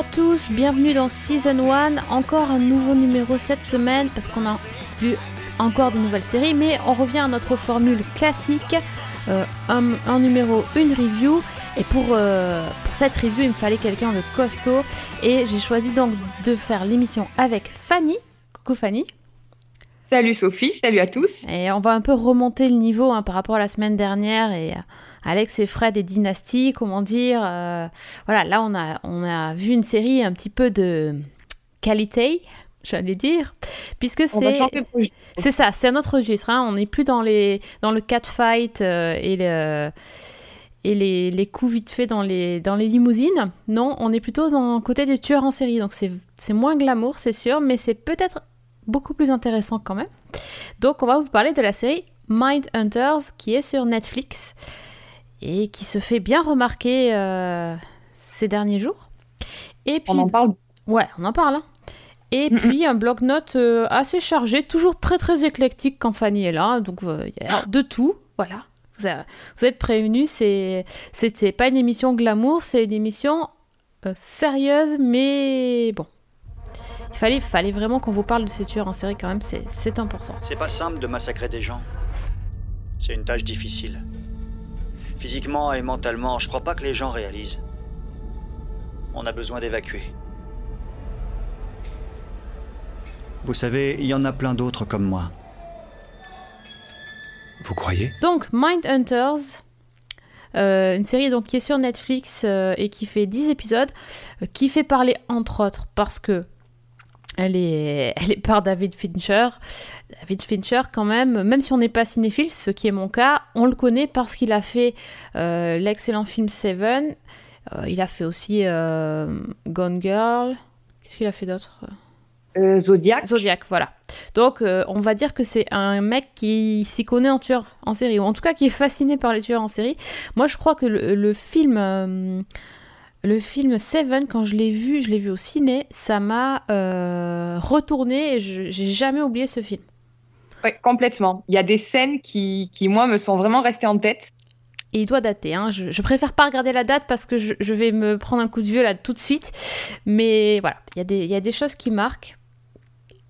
à tous, bienvenue dans Season 1. Encore un nouveau numéro cette semaine parce qu'on a vu encore de nouvelles séries, mais on revient à notre formule classique euh, un, numéro, une review. Et pour, euh, pour cette review, il me fallait quelqu'un de costaud. Et j'ai choisi donc de faire l'émission avec Fanny. Coucou Fanny. Salut Sophie, salut à tous. Et on va un peu remonter le niveau hein, par rapport à la semaine dernière et Alex et Fred et Dynasty, comment dire. Euh, voilà, là on a, on a vu une série un petit peu de qualité, j'allais dire, puisque c'est c'est ça, c'est un autre registre. Hein. on n'est plus dans les dans le catfight euh, et le et les, les, coups vite faits dans les, dans les limousines. Non, on est plutôt dans le côté des tueurs en série. Donc c'est moins glamour, c'est sûr, mais c'est peut-être beaucoup plus intéressant quand même. Donc on va vous parler de la série Mind Hunters qui est sur Netflix et qui se fait bien remarquer euh, ces derniers jours. Et puis, on en parle Ouais, on en parle. Hein. Et puis un bloc-notes euh, assez chargé, toujours très très éclectique quand Fanny est là, donc euh, il y a de tout, voilà. Vous, vous êtes prévenus, c'est c'est pas une émission glamour, c'est une émission sérieuse, mais bon. Il fallait, fallait vraiment qu'on vous parle de ces tueurs en série quand même, c'est important. C'est pas simple de massacrer des gens. C'est une tâche difficile. Physiquement et mentalement, je crois pas que les gens réalisent. On a besoin d'évacuer. Vous savez, il y en a plein d'autres comme moi. Vous croyez? Donc, Mindhunters, euh, une série donc, qui est sur Netflix euh, et qui fait 10 épisodes, euh, qui fait parler entre autres parce que elle est, elle est par David Fincher. David Fincher, quand même, même si on n'est pas cinéphile, ce qui est mon cas, on le connaît parce qu'il a fait euh, l'excellent film Seven. Euh, il a fait aussi euh, Gone Girl. Qu'est-ce qu'il a fait d'autre? Zodiac. Zodiac, voilà. Donc, on va dire que c'est un mec qui s'y connaît en tueur en série, ou en tout cas qui est fasciné par les tueurs en série. Moi, je crois que le film le film Seven, quand je l'ai vu, je l'ai vu au ciné, ça m'a euh, retourné et j'ai jamais oublié ce film. Oui, complètement. Il y a des scènes qui, qui, moi, me sont vraiment restées en tête. Et il doit dater. Hein. Je, je, préfère pas regarder la date parce que je, je, vais me prendre un coup de vieux là tout de suite. Mais voilà, il y, a des, il y a des choses qui marquent.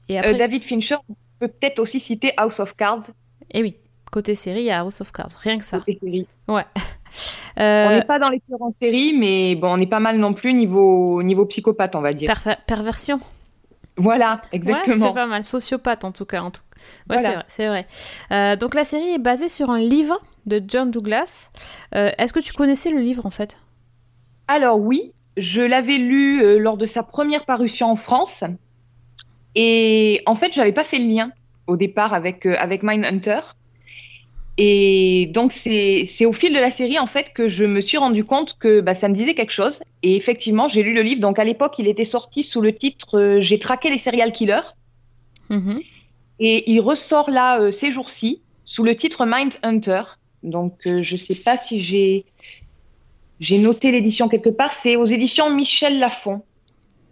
Et après... Euh, David Fincher peut peut-être aussi citer House of Cards. Eh oui, côté série, il y a House of Cards. Rien que ça. Côté série. Ouais. Euh, on n'est pas dans les tueurs en série, mais bon, on est pas mal non plus niveau, niveau psychopathe, on va dire. perversion. Voilà, exactement. c'est pas mal, sociopathe en tout cas. En tout... Ouais, c'est vrai. Euh, donc la série est basée sur un livre de John Douglas. Euh, est-ce que tu connaissais le livre en fait? Alors oui, je l'avais lu lors de sa première parution en France. Et en fait, j'avais pas fait le lien au départ avec, avec Mindhunter. Et donc, c'est au fil de la série, en fait, que je me suis rendu compte que bah, ça me disait quelque chose. Et effectivement, j'ai lu le livre. Donc, à l'époque, il était sorti sous le titre euh, J'ai traqué les serial killers. Mm-hmm. Et il ressort là, euh, ces jours-ci, sous le titre Mind Hunter. Donc, euh, je ne sais pas si j'ai noté l'édition quelque part. C'est aux éditions Michel Lafon.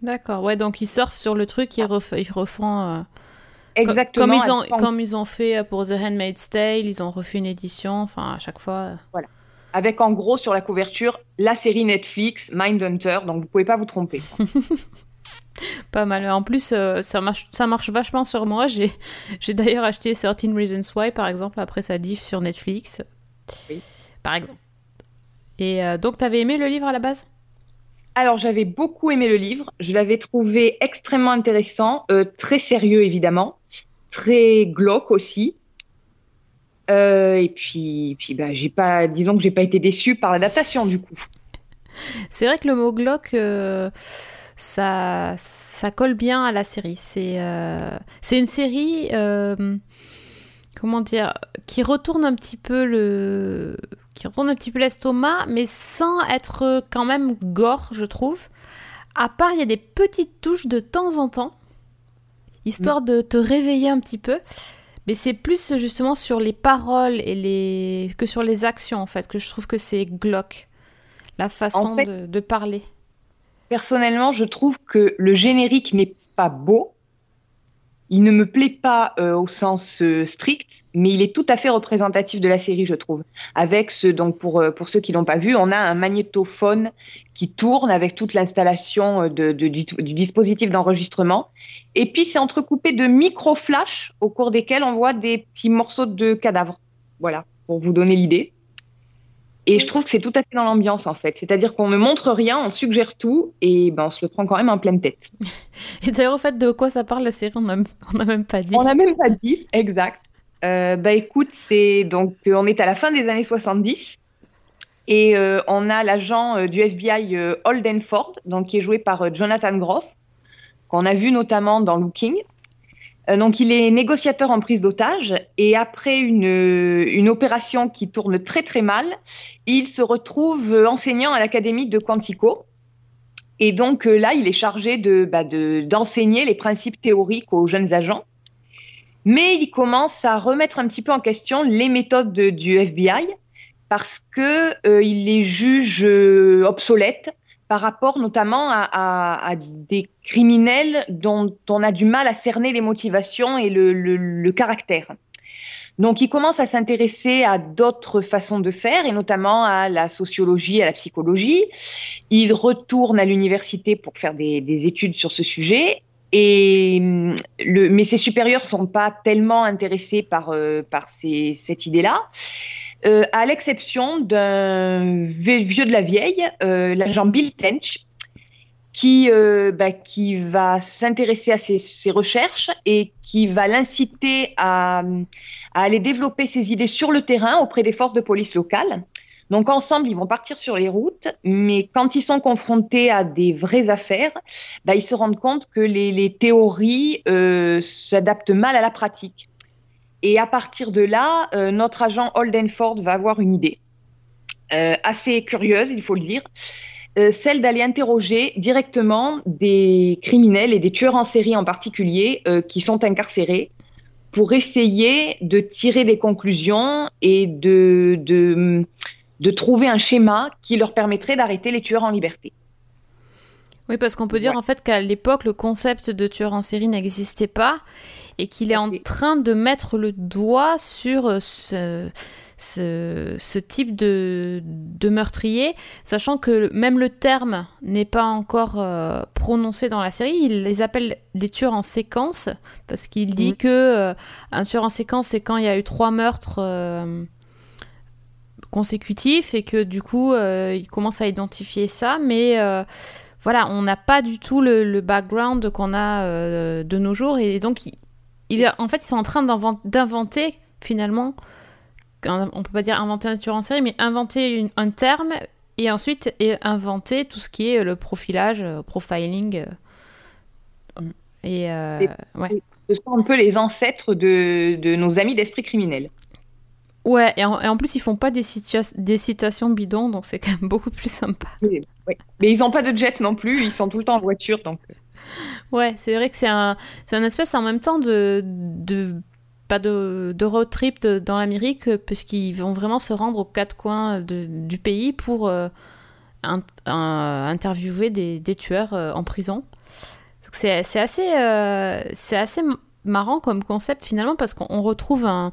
D'accord, ouais, donc ils surfent sur le truc, ils, refont Exactement. Comme ils, ont, comme ils ont fait pour The Handmaid's Tale, ils ont refait une édition, enfin à chaque fois. Euh. Voilà. Avec en gros sur la couverture la série Netflix Mindhunter, donc vous pouvez pas vous tromper. pas mal. En plus, euh, ça, marche, ça marche vachement sur moi. J'ai, j'ai d'ailleurs acheté 13 Reasons Why, par exemple, après sa diff sur Netflix. Oui. Par exemple. Et euh, donc, tu avais aimé le livre à la base? Alors, j'avais beaucoup aimé le livre. Je l'avais trouvé extrêmement intéressant, euh, très sérieux évidemment, très glauque aussi. Et puis, puis bah, j'ai pas, disons que j'ai pas été déçue par l'adaptation du coup. C'est vrai que le mot glauque, ça, ça colle bien à la série. C'est, c'est une série, comment dire, qui retourne un petit peu le, qui retourne un petit peu l'estomac, mais sans être quand même gore, je trouve. À part, il y a des petites touches de temps en temps, histoire de te réveiller un petit peu. Mais c'est plus justement sur les paroles et les... que sur les actions, en fait, que je trouve que c'est glauque. La façon de, parler. Personnellement, je trouve que le générique n'est pas beau, Il ne me plaît pas euh, au sens euh, strict, mais il est tout à fait représentatif de la série, je trouve. Avec ce, donc pour, euh, pour ceux qui l'ont pas vu, on a un magnétophone qui tourne avec toute l'installation du, du, dispositif d'enregistrement. Et puis c'est entrecoupé de micro-flashs au cours desquels on voit des petits morceaux de cadavres. Voilà, pour vous donner l'idée. Et je trouve que c'est tout à fait dans l'ambiance, en fait. C'est-à-dire qu'on ne montre rien, on suggère tout, et ben, on se le prend quand même en pleine tête. Et d'ailleurs, en fait, de quoi ça parle la série On n'a même pas dit. On n'a même pas dit, exact. Euh, bah écoute, c'est donc on est à la fin des années 70 et euh, on a l'agent euh, du FBI Holden Ford, donc qui est joué par Jonathan Groff, qu'on a vu notamment dans Looking. Euh, donc, il est négociateur en prise d'otage et après une, une, opération qui tourne très très mal, il se retrouve enseignant à l'académie de Quantico. Et donc euh, là, il est chargé de, bah, d'enseigner les principes théoriques aux jeunes agents. Mais il commence à remettre un petit peu en question les méthodes de, du FBI parce que euh, il les juge euh, obsolètes par rapport notamment à, des criminels dont on a du mal à cerner les motivations et le, caractère. Donc, il commence à s'intéresser à d'autres façons de faire, et notamment à la sociologie, à la psychologie. Il retourne à l'université pour faire des, des, études sur ce sujet. Et le, mais ses supérieurs sont pas tellement intéressés par, euh, cette idée-là. Euh, à l'exception d'un vieux de la vieille, euh, l'agent Bill Tench, qui, euh, bah, va s'intéresser à ses, recherches et qui va l'inciter à, aller développer ses idées sur le terrain auprès des forces de police locales. Donc ensemble, ils vont partir sur les routes, mais quand ils sont confrontés à des vraies affaires, bah, ils se rendent compte que les, théories s'adaptent mal à la pratique. Et à partir de là, euh, notre agent Holden Ford va avoir une idée euh, assez curieuse, il faut le dire, euh, celle d'aller interroger directement des criminels et des tueurs en série en particulier qui sont incarcérés pour essayer de tirer des conclusions et de, de trouver un schéma qui leur permettrait d'arrêter les tueurs en liberté. Oui, parce qu'on peut dire ouais. en fait qu'à l'époque, le concept de tueur en série n'existait pas et qu'il est en train de mettre le doigt sur ce, ce, ce type de, de, meurtrier, sachant que même le terme n'est pas encore euh, prononcé dans la série. Il les appelle des tueurs en séquence parce qu'il dit mmh. que euh, un tueur en séquence, c'est quand il y a eu trois meurtres. Euh, consécutifs et que du coup euh, il commence à identifier ça mais voilà, on n'a pas du tout le, le background qu'on a euh, de nos jours. Et donc, il, il, en fait, ils sont en train d'inventer, finalement, on peut pas dire inventer un tueur en série, mais inventer une, un terme et ensuite et inventer tout ce qui est le profilage, euh, profiling. Euh, et euh, ouais. Ce sont un peu les ancêtres de, de nos amis d'esprit criminel. Ouais, et en, et en, plus, ils font pas des, des citations bidons, donc c'est quand même beaucoup plus sympa. Oui, oui. Mais ils n'ont pas de jet non plus, ils sont tout le temps en voiture, donc. Ouais, c'est vrai que c'est un, un espèce en même temps de, de pas de, de road trip de, dans l'Amérique, puisqu'ils vont vraiment se rendre aux quatre coins de, du pays pour euh, un, un, interviewer des, des tueurs euh, en prison. C'est, c'est assez, euh, c'est assez marrant comme concept finalement, parce qu'on retrouve un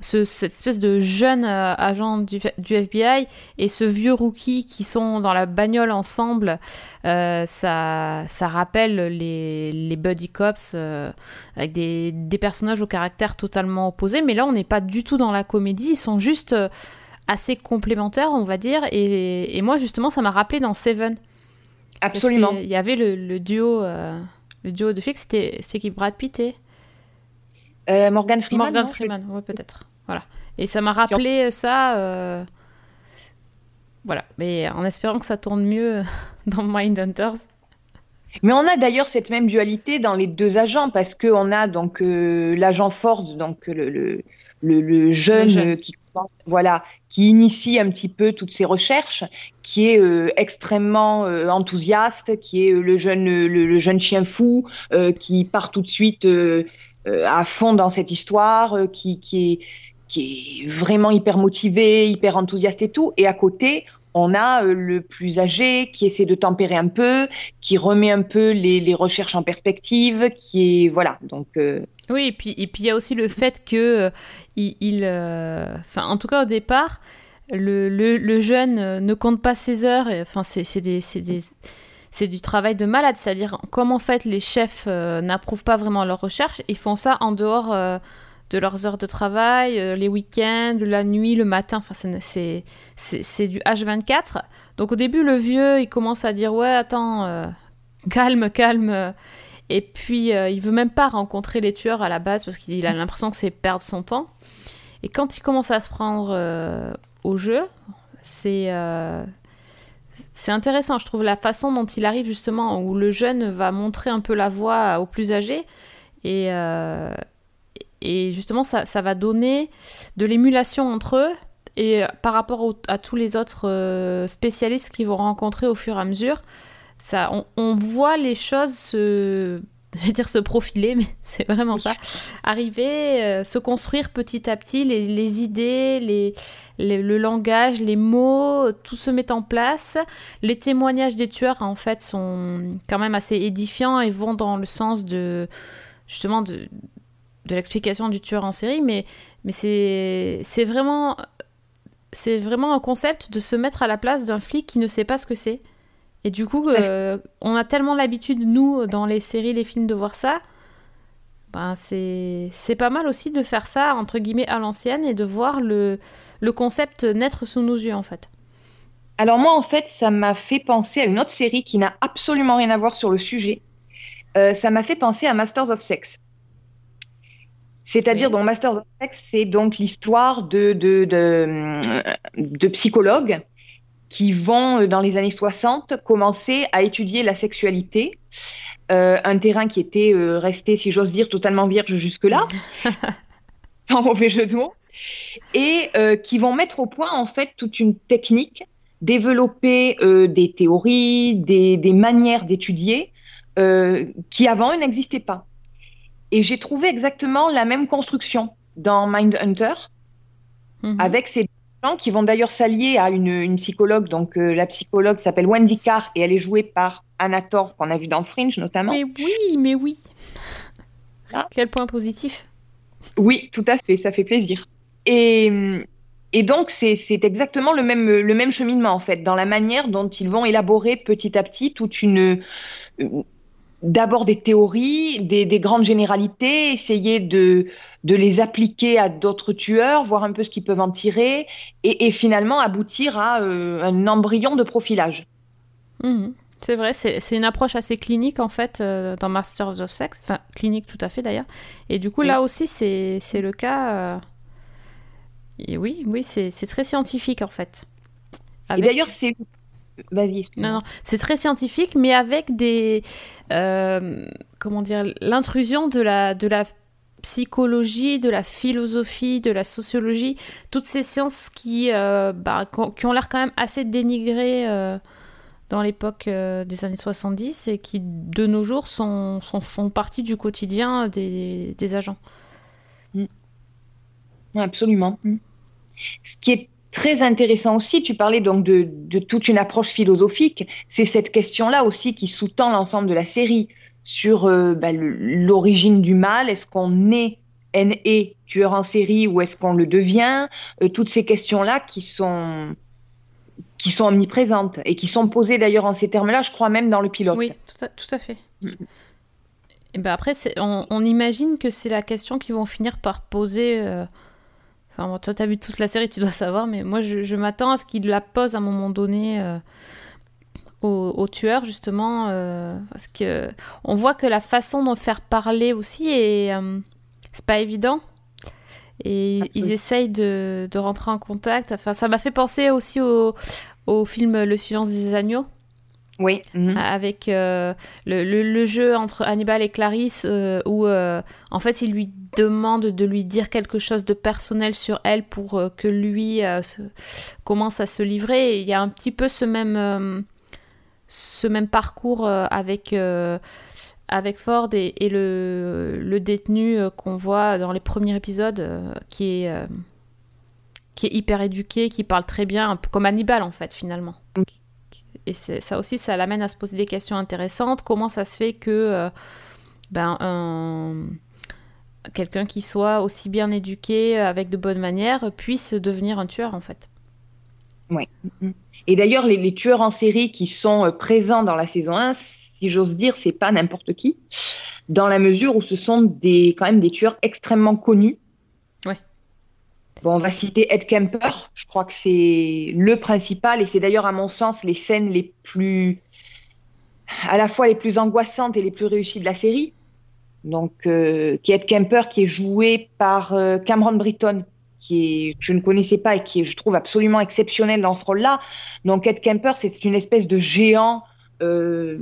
ce, cette espèce de jeune euh, agent du, du, FBI et ce vieux rookie qui sont dans la bagnole ensemble, euh, ça, ça rappelle les, les buddy cops euh, avec des, des, personnages au caractère totalement opposé. Mais là, on n'est pas du tout dans la comédie, ils sont juste assez complémentaires, on va dire. Et, et moi, justement, ça m'a rappelé dans Seven. Absolument. Il y avait le, le duo, le duo de fixe, c'était qui Brad Pitt et... Euh, Morgan Freeman. Morgan Freeman, ouais, peut-être. Voilà. Et ça m'a rappelé ça. Euh... Voilà. Mais en espérant que ça tourne mieux dans Mindhunters. Mais on a d'ailleurs cette même dualité dans les deux agents parce qu'on a donc euh, l'agent Ford, donc le, le, le, le jeune, jeune, qui voilà qui initie un petit peu toutes ces recherches, qui est euh, extrêmement euh, enthousiaste, qui est le jeune le, jeune chien fou qui part tout de suite à fond dans cette histoire, qui, qui est qui est vraiment hyper motivé, hyper enthousiaste et tout. Et à côté, on a le plus âgé qui essaie de tempérer un peu, qui remet un peu les, recherches en perspective, qui est voilà. Donc oui, et puis et puis il y a aussi le fait que il, enfin en tout cas au départ, le, le, jeune ne compte pas ses heures. Enfin c'est des, c'est du travail de malade, c'est-à-dire comme en fait les chefs euh, n'approuvent pas vraiment leurs recherches, ils font ça en dehors euh, de leurs heures de travail, euh, les week-ends, la nuit, le matin, enfin c'est, c'est, du H24. Donc au début le vieux il commence à dire ouais attends, calme, calme. Et puis il veut même pas rencontrer les tueurs à la base parce qu'il a l'impression que c'est perdre son temps. Et quand il commence à se prendre au jeu, c'est c'est intéressant, je trouve, la façon dont il arrive justement, où le jeune va montrer un peu la voie aux plus âgés. Et, euh, et justement, ça, ça, va donner de l'émulation entre eux. Et par rapport à tous les autres euh, spécialistes qu'ils vont rencontrer au fur et à mesure, ça, on, voit les choses se, je vais dire se profiler, mais c'est vraiment ça, arriver, euh, se construire petit à petit, les, les idées, les, le langage, les mots, tout se met en place. Les témoignages des tueurs, en fait, sont quand même assez édifiants et vont dans le sens de, justement, de, de l'explication du tueur en série, mais, mais c'est vraiment, c'est vraiment un concept de se mettre à la place d'un flic qui ne sait pas ce que c'est. Et du coup, euh, on a tellement l'habitude, nous, dans les séries, les films, de voir ça. Ben, c'est pas mal aussi de faire ça, entre guillemets, à l'ancienne et de voir le, le concept naître sous nos yeux en fait Alors moi en fait ça m'a fait penser à une autre série qui n'a absolument rien à voir sur le sujet. Euh, ça m'a fait penser à Masters of Sex. C'est-à-dire, dans Masters of Sex, c'est donc l'histoire de, de, de, psychologues qui vont, euh, dans les années 60, commencer à étudier la sexualité, euh, un terrain qui était resté, si j'ose dire, totalement vierge jusque-là, sans mauvais jeu de mots et euh, qui vont mettre au point en fait toute une technique, développer euh, des théories, des, manières d'étudier euh, qui avant n'existaient pas. Et j'ai trouvé exactement la même construction dans Mindhunter mhm. avec ces gens qui vont d'ailleurs s'allier à une, psychologue. Donc la psychologue s'appelle Wendy Carr et elle est jouée par Anna Torv qu'on a vu dans Fringe notamment. Mais oui, mais oui. Ah. Quel point positif. Oui, tout à fait, ça fait plaisir. Et, et donc, c'est exactement le même, le même cheminement, en fait, dans la manière dont ils vont élaborer petit à petit toute une. D'abord des théories, des, des, grandes généralités, essayer de, de les appliquer à d'autres tueurs, voir un peu ce qu'ils peuvent en tirer, et, et finalement aboutir à euh, un embryon de profilage. Mmh. C'est vrai, c'est une approche assez clinique en fait euh, dans Masters of Sex, enfin clinique tout à fait d'ailleurs. Et du coup là aussi c'est le cas. Euh, oui, oui, c'est très scientifique en fait. Et d'ailleurs, c'est. Vas-y, Non, non, c'est très scientifique, mais avec des. Euh, comment dire L'intrusion de la, de la psychologie, de la philosophie, de la sociologie, toutes ces sciences qui, euh, bah, qui ont l'air quand même assez dénigrées euh, dans l'époque des années 70 et qui, de nos jours, sont, sont font partie du quotidien des, des agents. Mm. Absolument. Mm. Ce qui est très intéressant aussi, tu parlais donc de, toute une approche philosophique, c'est cette question-là aussi qui sous-tend l'ensemble de la série sur euh, bah, l'origine du mal. Est-ce qu'on est NE, tueur en série, ou est-ce qu'on le devient? Euh, Toutes ces questions-là qui sont qui sont omniprésentes et qui sont posées d'ailleurs en ces termes-là, je crois même dans le pilote. Oui, tout à, fait. Mm. Et ben après, on, on, imagine que c'est la question qu'ils vont finir par poser euh, Enfin, toi, tu as vu toute la série, tu dois savoir, mais moi, je, m'attends à ce qu'il la pose à un moment donné euh, au, tueur, justement, euh, parce que on voit que la façon de faire parler aussi est. Euh, c'est pas évident. Et ils essayent de, de, rentrer en contact. Enfin, ça m'a fait penser aussi au, au film Le silence des agneaux. Oui. Mhm. Avec euh, le, jeu entre Hannibal et Clarisse, euh, où euh, en fait il lui demande de lui dire quelque chose de personnel sur elle pour que lui commence à se livrer. il y a un petit peu ce même, ce même parcours avec, avec Ford et, et le, le, détenu qu'on voit dans les premiers épisodes, qui est qui est hyper éduqué, qui parle très bien, un peu comme Hannibal en fait finalement. Et ça aussi, ça l'amène à se poser des questions intéressantes. Comment ça se fait que euh, ben, un quelqu'un qui soit aussi bien éduqué, avec de bonnes manières, puisse devenir un tueur en fait? Oui. Et d'ailleurs, les, tueurs en série qui sont euh, présents dans la saison 1, si j'ose dire, c'est pas n'importe qui, dans la mesure où ce sont des, quand même des tueurs extrêmement connus. Bon, on va citer Ed Kemper, je crois que c'est le principal, et c'est d'ailleurs, à mon sens, les scènes les plus. à la fois les plus angoissantes et les plus réussies de la série donc euh, qui est Ed Kemper, qui est joué par euh, Cameron Britton, qui est, je ne connaissais pas et qui est, je trouve, absolument exceptionnel dans ce rôle-là. Donc Ed Kemper, c'est une espèce de géant euh,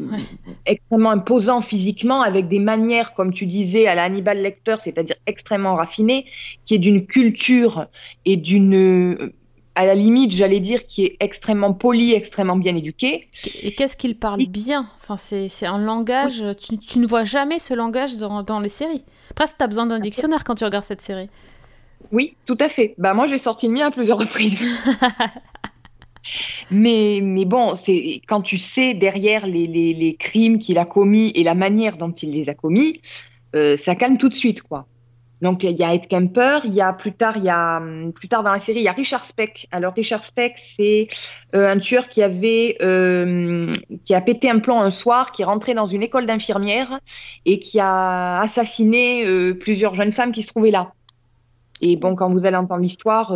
extrêmement imposant physiquement, avec des manières, comme tu disais, à la Hannibal Lecter, c'est-à-dire extrêmement raffiné, qui est d'une culture et d'une à la limite, j'allais dire, qui est extrêmement poli, extrêmement bien éduqué. Et qu'est-ce qu'il parle bien? Enfin, c'est un langage, tu, ne vois jamais ce langage dans, dans les séries. Presque, tu as besoin d'un dictionnaire quand tu regardes cette série. Oui, tout à fait. Bah, moi, j'ai sorti le mien à plusieurs reprises. mais, mais bon, c'est quand tu sais derrière les, les, crimes qu'il a commis et la manière dont il les a commis, euh, ça calme tout de suite, quoi. Donc il y a Ed Kemper, il y a plus tard, il y a hum, plus tard dans la série, il y a Richard Speck. Alors Richard Speck, c'est euh, un tueur qui avait euh, qui a pété un plomb un soir, qui est rentré dans une école d'infirmières et qui a assassiné plusieurs jeunes femmes qui se trouvaient là. Et bon, quand vous allez entendre l'histoire,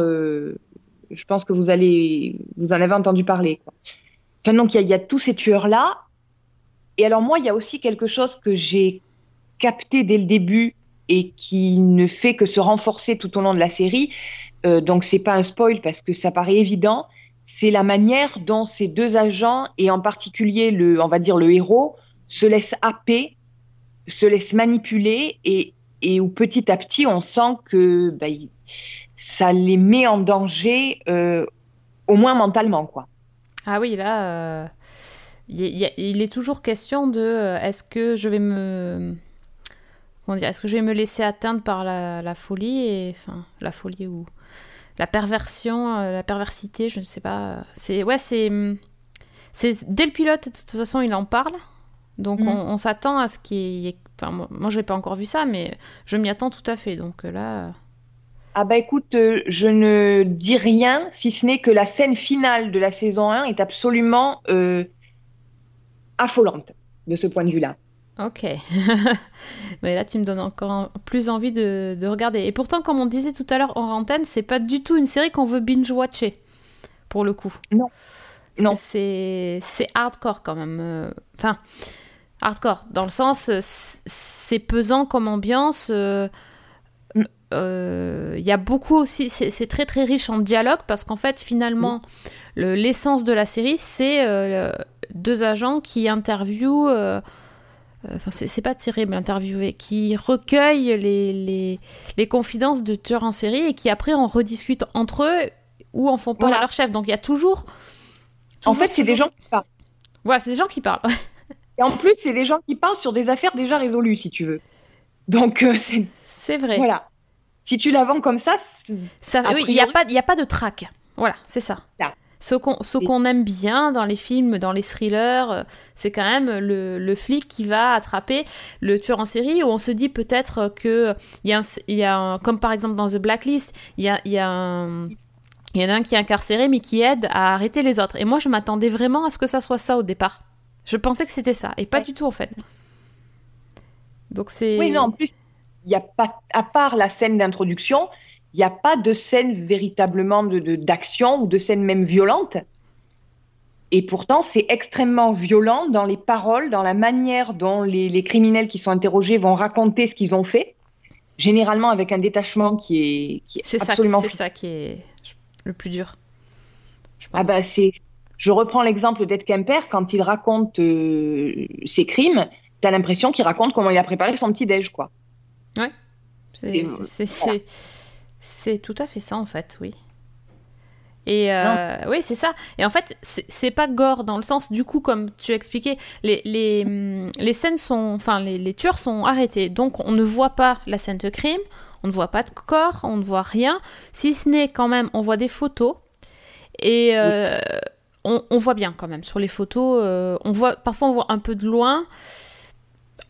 je pense que vous allez vous en avez entendu parler. Donc il y, a tous ces tueurs là. Et alors moi, il y a aussi quelque chose que j'ai capté dès le début et qui ne fait que se renforcer tout au long de la série. Euh, donc c'est pas un spoil parce que ça paraît évident. C'est la manière dont ces deux agents et en particulier le, on va dire le héros, se laissent happer, se laissent manipuler et, et où petit à petit on sent que bah, ça les met en danger, euh, au moins mentalement quoi. Ah oui là, euh, il, est toujours question de est-ce que je vais me est-ce que je vais me laisser atteindre par la, folie et enfin la folie ou la perversion, euh, la perversité, je ne sais pas. C'est ouais, c'est c'est dès le pilote de toute façon il en parle, donc mm. on, s'attend à ce qu'il y ait. Enfin moi, je n'ai pas encore vu ça, mais je m'y attends tout à fait. Donc euh, là. Ah bah écoute, euh, je ne dis rien si ce n'est que la scène finale de la saison 1 est absolument affolante de ce point de vue-là. Ok. Mais là, tu me donnes encore plus envie de, regarder. Et pourtant, comme on disait tout à l'heure en antenne, c'est pas du tout une série qu'on veut binge-watcher, pour le coup. Non. Non. C'est hardcore quand même. Euh, enfin, hardcore, dans le sens, c'est pesant comme ambiance. Euh, mm. euh, il y a beaucoup aussi, c'est très très riche en dialogue parce qu'en fait, finalement, l'essence de la série, c'est deux agents qui interviewent euh, enfin c'est pas terrible interviewé, qui recueille les, les, les, confidences de tueurs en série et qui après en rediscutent entre eux ou en font part à leur chef. Donc il y a toujours. en fait, c'est des gens qui parlent. Voilà, c'est des gens qui parlent. Et en plus, c'est des gens qui parlent sur des affaires déjà résolues, si tu veux. Donc euh, c'est. C'est vrai. Voilà. Si tu la vends comme ça. il n'y a, pas, a pas de trac. Voilà, c'est ça. Ce qu'on aime bien dans les films, dans les thrillers, euh, c'est quand même le, flic qui va attraper le tueur en série, où on se dit peut-être que y a, y a comme par exemple dans The Blacklist, il y a, y a un... Il y en a un qui est incarcéré mais qui aide à arrêter les autres. Et moi, je m'attendais vraiment à ce que ça soit ça au départ. Je pensais que c'était ça, et pas du tout en fait. Donc c'est. Oui, non, en plus, il n'y a pas, à part la scène d'introduction, il n'y a pas de scène véritablement d'action de, ou de scène même violente. Et pourtant, c'est extrêmement violent dans les paroles, dans la manière dont les, criminels qui sont interrogés vont raconter ce qu'ils ont fait, généralement avec un détachement qui est, qui est, absolument... C'est ça qui est le plus dur. Je ah bah c'est... Je reprends l'exemple d'Ed Kemper, quand il raconte euh, ses crimes, tu as l'impression qu'il raconte comment il a préparé son petit-déj, quoi. Ouais. C'est... Tout à fait ça en fait, oui. Et euh, oui, c'est ça. Et en fait, c'est pas gore dans le sens, du coup, comme tu as expliqué, les, les, les scènes sont. Enfin, les, les, tueurs sont arrêtés. Donc, on ne voit pas la scène de crime, On ne voit pas de corps, on ne voit rien. Si ce n'est quand même, on voit des photos. Et euh, on, on, voit bien quand même sur les photos. Euh, on voit, parfois, on voit un peu de loin.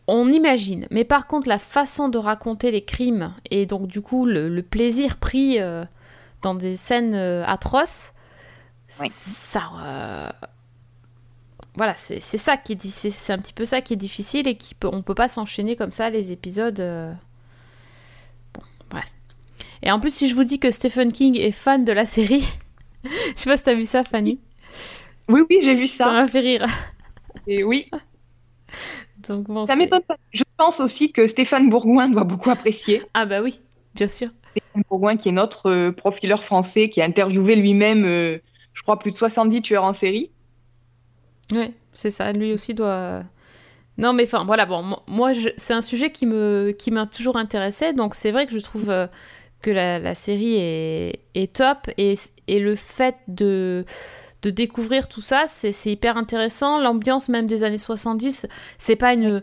On imagine. Mais par contre, la façon de raconter les crimes et donc, du coup, le, plaisir pris euh, dans des scènes atroces, ça voilà, c'est ça qui est c'est un petit peu ça qui est difficile et qui peut, on peut pas s'enchaîner comme ça les épisodes. Euh. Bon, bref. Et en plus, si je vous dis que Stephen King est fan de la série, je sais pas si t'as vu ça, Fanny. Oui, oui, j'ai vu ça. Ça m'a fait rire. Et oui. Donc bon, ça m'étonne pas. Je pense aussi que Stéphane Bourgoin doit beaucoup apprécier. Ah bah oui, bien sûr. Stéphane Bourgoin, qui est notre euh, profileur français, qui a interviewé lui-même, euh, je crois, plus de 70 tueurs en série. Oui, c'est ça. Lui aussi doit. Non, mais enfin, voilà, bon, moi, c'est un sujet qui me qui m'a toujours intéressé, donc c'est vrai que je trouve euh, que la, série est, est top, et, et, le fait de, de découvrir tout ça, c'est hyper intéressant. L'ambiance même des années 70, c'est pas une,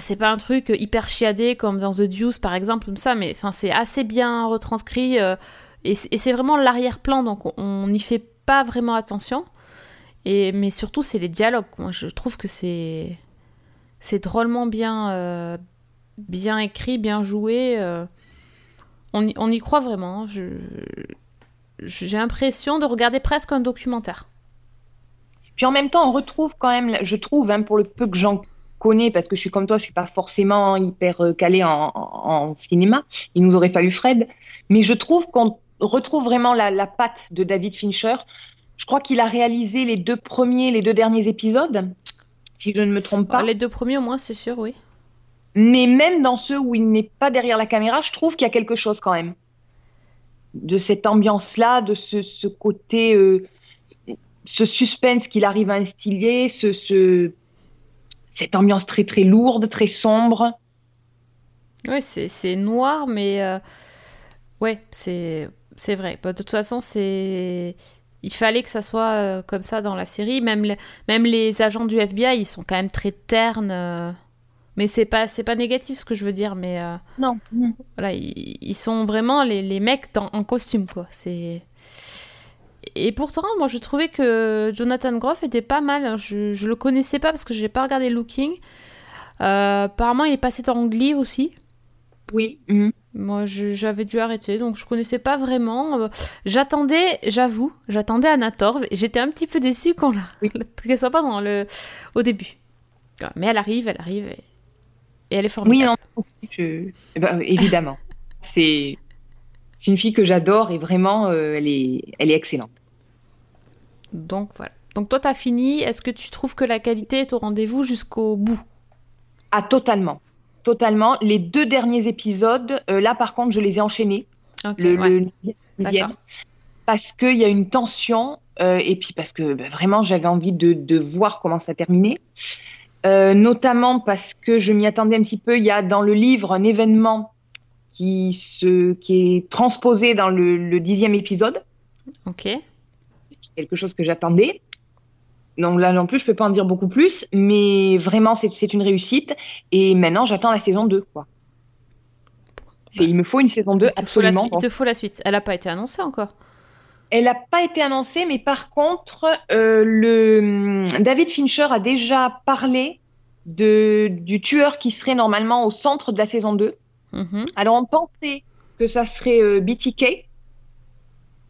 c'est pas un truc hyper chiadé comme dans The Deuce par exemple, comme ça, mais enfin, c'est assez bien retranscrit, euh, et c'est vraiment l'arrière-plan, donc on n'y fait pas vraiment attention mais surtout, c'est les dialogues. Moi, je trouve que c'est c'est drôlement bien, euh, bien écrit, bien joué. Euh. On, y, on, y, croit vraiment. Hein. Je, j'ai l'impression de regarder presque un documentaire. Puis en même temps, on retrouve quand même, je trouve, hein, pour le peu que j'en connais, parce que je suis comme toi, je suis pas forcément hyper euh, calée en, en, cinéma. Il nous aurait fallu Fred, mais je trouve qu'on retrouve vraiment la, la patte de David Fincher je crois qu'il a réalisé les deux premiers, les deux derniers épisodes, si je ne me trompe pas. Les deux premiers au moins, c'est sûr, oui. Mais même dans ceux où il n'est pas derrière la caméra, je trouve qu'il y a quelque chose quand même. De cette ambiance-là, de ce, côté, euh, ce suspense qu'il arrive à instiller, ce, cette ambiance très très lourde, très sombre. Oui, c'est noir, mais euh, ouais, c'est vrai. Bah, de toute façon, c'est il fallait que ça soit euh, comme ça dans la série. Même, même les agents du FBI, ils sont quand même très ternes. Euh. mais c'est pas, c'est pas négatif ce que je veux dire. Mais euh, non. Voilà, ils, sont vraiment les, les mecs en costume, quoi. C'est. Et pourtant, moi, je trouvais que Jonathan Groff était pas mal. Je, je le connaissais pas parce que je n'ai pas regardé Looking. apparemment, il est passé dans Glee aussi. Oui. Mhm. Moi, j'avais dû arrêter, donc je connaissais pas vraiment. Euh, j'attendais, j'avoue, j'attendais Anna Torv j'étais un petit peu déçue qu'on la... qu'elle soit pas dans le au début. Mais elle arrive, elle arrive et, elle est formidable. Oui, je... Eh ben, évidemment. c'est c'est une fille que j'adore et vraiment, euh, elle est elle est excellente. Donc voilà. Donc toi, tu as fini. Est-ce que tu trouves que la qualité est au rendez-vous jusqu'au bout? Ah, totalement totalement. Les deux derniers épisodes, euh, là par contre, je les ai enchaînés. le, parce qu'il y a une tension euh, et puis parce que bah, vraiment j'avais envie de, voir comment ça terminait. Euh, notamment parce que je m'y attendais un petit peu. Il y a dans le livre un événement qui, se, qui est transposé dans le, le dixième épisode. Ok. Quelque chose que j'attendais. Donc là non plus, je peux pas en dire beaucoup plus, mais vraiment, c'est une réussite. Et maintenant, j'attends la saison 2. Quoi. Bah, il me faut une saison 2 absolument. il te faut la suite. Elle n'a pas été annoncée encore. Elle n'a pas été annoncée, mais par contre, euh, le... David Fincher a déjà parlé de... du tueur qui serait normalement au centre de la saison 2. Mm-hmm. Alors on pensait que ça serait euh, BTK,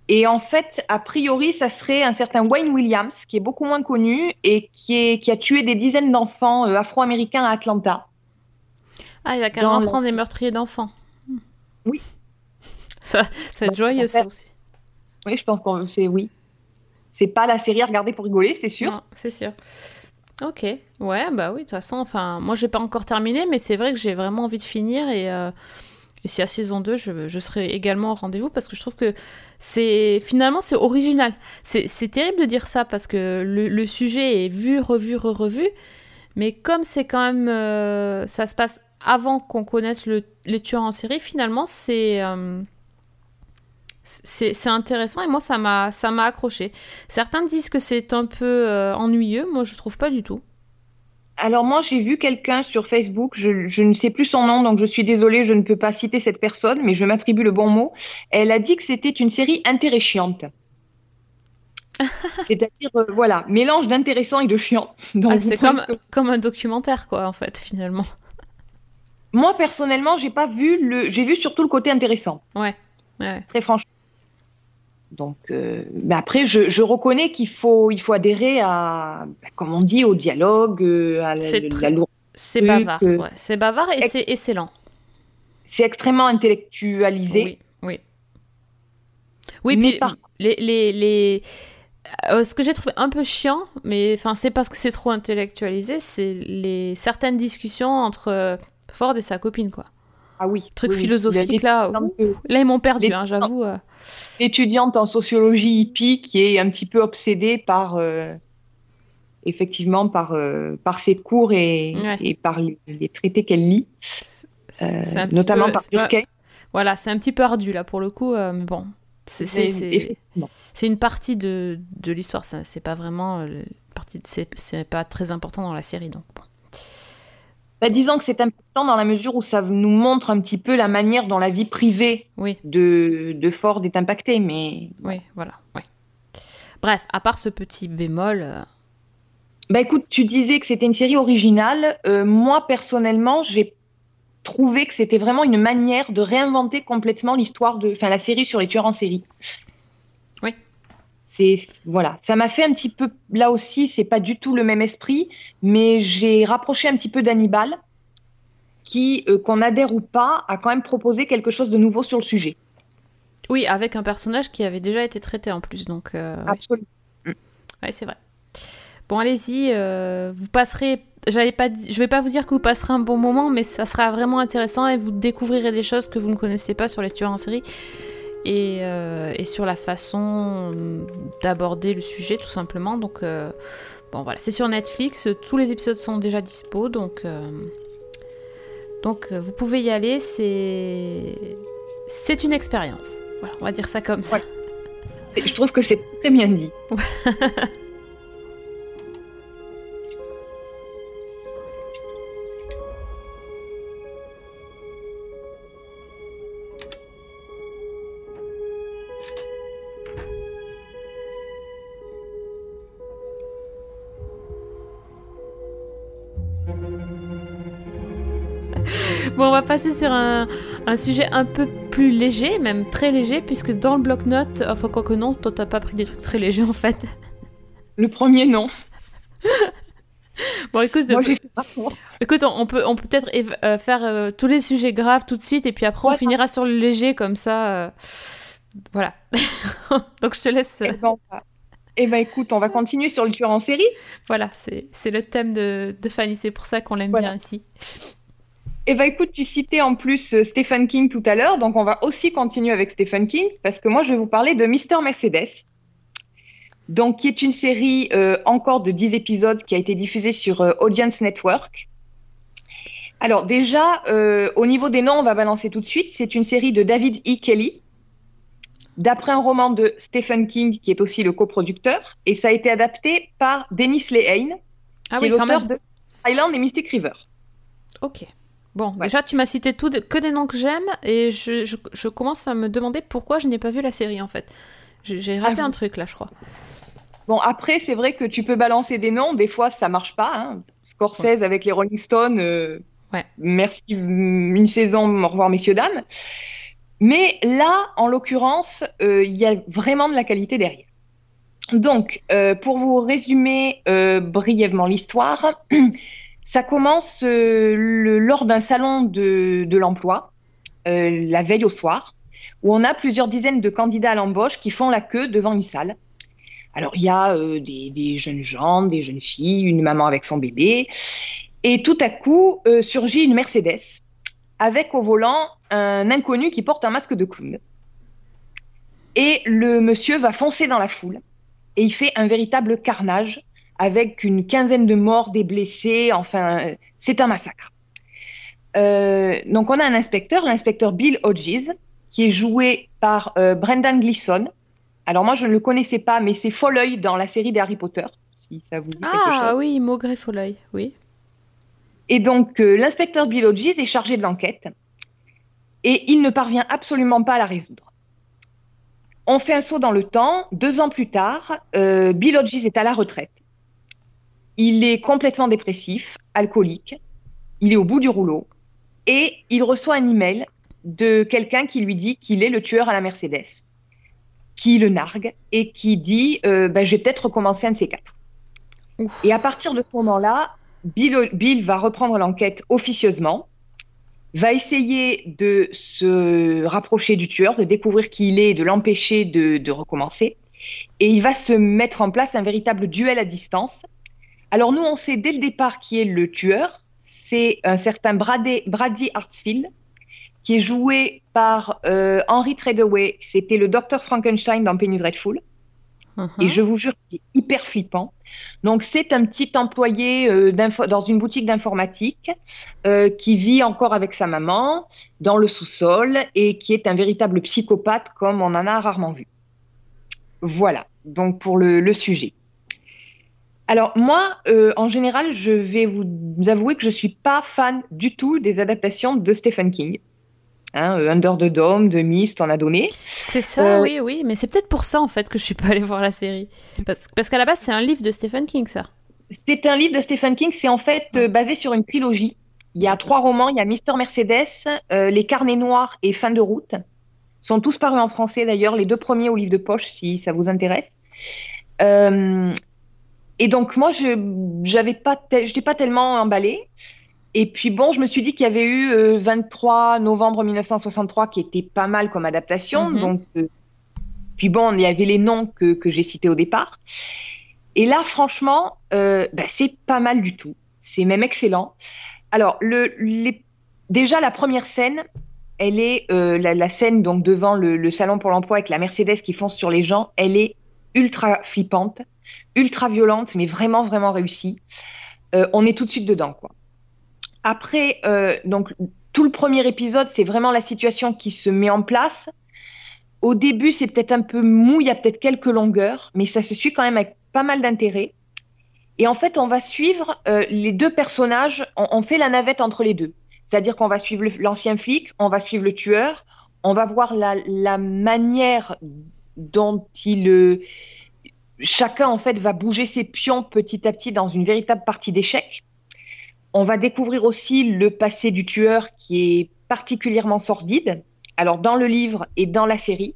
et en fait, a priori, ça serait un certain Wayne Williams, qui est beaucoup moins connu et qui, est, qui a tué des dizaines d'enfants euh, afro-américains à Atlanta. Ah, il va carrément prendre des meurtriers d'enfants. Oui. Ça, ça va être joyeux, ça aussi. Oui, je pense que c'est oui. C'est pas la série à regarder pour rigoler, c'est sûr. c'est sûr. Ok, ouais, bah oui, de toute façon, enfin, moi j'ai pas encore terminé, mais c'est vrai que j'ai vraiment envie de finir et, euh, et si à saison 2, je, serai également au rendez-vous parce que je trouve que c'est finalement c'est original. C'est terrible de dire ça parce que le, sujet est vu, revu, re-revu, mais comme c'est quand même euh, ça se passe avant qu'on connaisse le, les tueurs en série, finalement c'est euh, c'est intéressant et moi ça m'a ça m'a accroché. Certains disent que c'est un peu euh, ennuyeux, moi je trouve pas du tout. Alors moi, j'ai vu quelqu'un sur Facebook, je, je ne sais plus son nom, donc je suis désolée, je ne peux pas citer cette personne, mais je m'attribue le bon mot. Elle a dit que c'était une série intéressante. C'est-à-dire, euh, voilà, mélange d'intéressant et de chiant. Donc, Ah, c'est comme un documentaire, quoi, en fait, finalement. Moi, personnellement, j'ai pas vu le... J'ai vu surtout le côté intéressant, Ouais. ouais. très franchement. Donc, euh, mais après, je, je reconnais qu'il faut, il faut adhérer à, bah, comme on dit, au dialogue, euh, à la, C'est la lourdeur. C'est bavard, euh, ouais. C'est bavard et c'est et c'est lent. C'est extrêmement intellectualisé. Oui, oui. Oui, Mais puis les, les, les... euh, ce que j'ai trouvé un peu chiant, mais enfin c'est parce que c'est trop intellectualisé, c'est les certaines discussions entre Ford et sa copine, quoi. Ah oui. Truc oui, philosophique là. Là ils m'ont perdu, hein, j'avoue. euh. étudiante en sociologie hippie qui est un petit peu obsédée par euh, effectivement par euh, par ses cours et, Ouais. et par les, les traités qu'elle lit, euh, notamment peu- par c'est pas- Durkheim. Voilà, c'est un petit peu ardu là pour le coup, mais bon, c'est une partie de, de l'histoire, c'est pas vraiment partie, de- c'est c'est pas très important dans la série donc. bon. Bah, disons que c'est important dans la mesure où ça nous montre un petit peu la manière dont la vie privée Oui, de, de Ford est impactée, mais oui, voilà. Bref, à part ce petit bémol, euh, Bah écoute, tu disais que c'était une série originale. Euh, moi, personnellement, j'ai trouvé que c'était vraiment une manière de réinventer complètement l'histoire de, enfin, la série sur les tueurs en série. C'est, voilà. Ça m'a fait un petit peu, là aussi, c'est pas du tout le même esprit, mais j'ai rapproché un petit peu d'Hannibal, qui, euh, qu'on adhère ou pas, a quand même proposé quelque chose de nouveau sur le sujet. oui, avec un personnage qui avait déjà été traité en plus, donc euh, ouais. Absolument. Ouais, c'est vrai. Bon, allez-y, euh, vous passerez. J'allais pas, je vais pas vous dire que vous passerez un bon moment, mais ça sera vraiment intéressant et vous découvrirez des choses que vous ne connaissez pas sur les tueurs en série et, euh, et sur la façon d'aborder le sujet, tout simplement. Donc, euh, bon, voilà, c'est sur Netflix. Tous les épisodes sont déjà dispo, donc, euh, donc vous pouvez y aller. C'est, c'est une expérience. Voilà, on va dire ça comme ça. Ouais. Je trouve que c'est très bien dit. passer sur un, un sujet un peu plus léger, même très léger, puisque dans le bloc-notes, enfin quoi que non, toi t'as pas pris des trucs très légers en fait. Le premier, non. Bon, écoute, Moi, euh, pour. écoute on, on peut on peut peut-être euh, faire euh, tous les sujets graves tout de suite, et puis après on finira sur le léger comme ça. euh, Voilà. Donc je te laisse. euh, Eh ben, on eh ben, écoute, on va continuer sur le tueur en série. Voilà, c'est c'est le thème de, de Fanny, c'est pour ça qu'on l'aime Voilà. bien ici. Eh ben, écoute, tu citais en plus euh, Stephen King tout à l'heure, donc on va aussi continuer avec Stephen King, parce que moi, je vais vous parler de Mr. Mercedes, donc qui est une série euh, encore de 10 épisodes qui a été diffusée sur euh, Audience Network. Alors déjà, euh, au niveau des noms, on va balancer tout de suite. C'est une série de David E. Kelly, d'après un roman de Stephen King, qui est aussi le coproducteur, et ça a été adapté par Dennis Lehane, Ah qui oui, est l'auteur de Island et Mystic River. Ok. Bon, Ouais. déjà tu m'as cité tout de- que des noms que j'aime, et je, je, je commence à me demander pourquoi je n'ai pas vu la série en fait. J'ai j'ai raté Ah un truc là, je crois. Bon, après, c'est vrai que tu peux balancer des noms, des fois ça marche pas. Hein. Scorsese avec les Rolling Stones, euh, Ouais. merci, mm, une saison, au revoir messieurs, dames. Mais là, en l'occurrence, euh, il y a vraiment de la qualité derrière. Donc, euh, pour vous résumer brièvement l'histoire, ça commence euh, lors d'un salon de, l'emploi, euh, la veille au soir, où on a plusieurs dizaines de candidats à l'embauche qui font la queue devant une salle. Alors, il y a euh, des, jeunes gens, des jeunes filles, une maman avec son bébé. Et tout à coup, surgit une Mercedes avec au volant un inconnu qui porte un masque de clown. Et le monsieur va foncer dans la foule et il fait un véritable carnage avec une quinzaine de morts, des blessés. Enfin, c'est un massacre. Euh, donc, on a un inspecteur, l'inspecteur Bill Hodges, qui est joué par euh, Brendan Gleeson. Alors moi, je ne le connaissais pas, mais c'est Folleuil dans la série des Harry Potter, si ça vous dit quelque Ah chose. oui, Maugré Folloy, oui. Et donc, euh, l'inspecteur Bill Hodges est chargé de l'enquête et il ne parvient absolument pas à la résoudre. On fait un saut dans le temps. Deux ans plus tard, Bill Hodges est à la retraite. Il est complètement dépressif, alcoolique. Il est au bout du rouleau et il reçoit un email de quelqu'un qui lui dit qu'il est le tueur à la Mercedes, qui le nargue et qui dit euh, ben, Je vais peut-être recommencer un de ces quatre. Et à partir de ce moment-là, Bill, va reprendre l'enquête officieusement, va essayer de se rapprocher du tueur, de découvrir qui il est et de l'empêcher de, recommencer. Et il va se mettre en place un véritable duel à distance. Alors nous, on sait dès le départ qui est le tueur. C'est un certain Brady, Brady Hartsfield, qui est joué par euh, Henry Treadaway. C'était le docteur Frankenstein dans Penny Dreadful. Uh-huh. Et je vous jure qu'il est hyper flippant. Donc, c'est un petit employé euh, dans une boutique d'informatique euh, qui vit encore avec sa maman dans le sous-sol et qui est un véritable psychopathe comme on en a rarement vu. Voilà, donc pour le, sujet. Alors moi, euh, en général, je vais vous avouer que je ne suis pas fan du tout des adaptations de Stephen King. Hein, euh, Under the Dome, de Mist, en a donné. C'est ça, euh, oui, oui, mais c'est peut-être pour ça en fait que je suis pas allée voir la série. Parce, qu'à la base, c'est un livre de Stephen King, ça. C'est un livre de Stephen King, c'est en fait basé sur une trilogie. Il y a trois romans, il y a Mister Mercedes, Les Carnets Noirs et Fin de route. Ils sont tous parus en français d'ailleurs, les deux premiers au livre de poche si ça vous intéresse. Et donc moi, je n'étais pas, pas tellement emballée. Et puis bon, je me suis dit qu'il y avait eu 23 euh, novembre 1963 qui était pas mal comme adaptation. Mhm. Donc, euh, puis bon, il y avait les noms que, que j'ai cités au départ. Et là, franchement, euh, bah, c'est pas mal du tout. C'est même excellent. Alors, le, déjà la première scène, elle est la, scène donc devant le, le salon pour l'emploi avec la Mercedes qui fonce sur les gens. Elle est ultra flippante, ultra violente, mais vraiment vraiment réussie. on est tout de suite dedans, quoi. Après, euh, donc tout le premier épisode, c'est vraiment la situation qui se met en place. Au début, c'est peut-être un peu mou, il y a peut-être quelques longueurs, mais ça se suit quand même avec pas mal d'intérêt. Et en fait, on va suivre euh, les deux personnages, on, fait la navette entre les deux. C'est-à-dire qu'on va suivre l'ancien flic, on va suivre le tueur, on va voir la, manière dont il... Euh, chacun, en fait, va bouger ses pions petit à petit dans une véritable partie d'échecs. On va découvrir aussi le passé du tueur qui est particulièrement sordide, alors dans le livre et dans la série.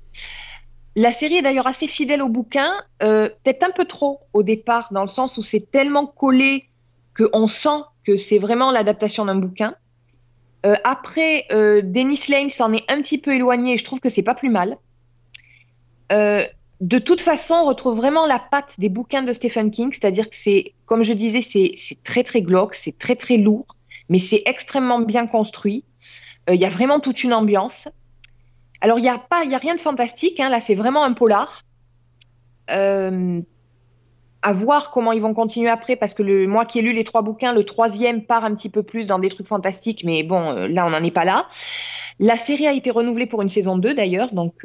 La série est d'ailleurs assez fidèle au bouquin, euh, peut-être un peu trop au départ, dans le sens où c'est tellement collé qu'on sent que c'est vraiment l'adaptation d'un bouquin. Euh, après, euh, Dennis Lane s'en est un petit peu éloigné et je trouve que c'est pas plus mal de toute façon, on retrouve vraiment la patte des bouquins de Stephen King, c'est-à-dire que c'est, comme je disais, c'est très très glauque, c'est très très lourd, mais c'est extrêmement bien construit. Euh, il y a vraiment toute une ambiance. Alors il n'y a pas, il a rien de fantastique. Hein, là, c'est vraiment un polar. Euh, à voir comment ils vont continuer après, parce que le, moi qui ai lu les trois bouquins, le troisième part un petit peu plus dans des trucs fantastiques, mais bon, euh, là, on n'en est pas là. La série a été renouvelée pour une saison 2 d'ailleurs, donc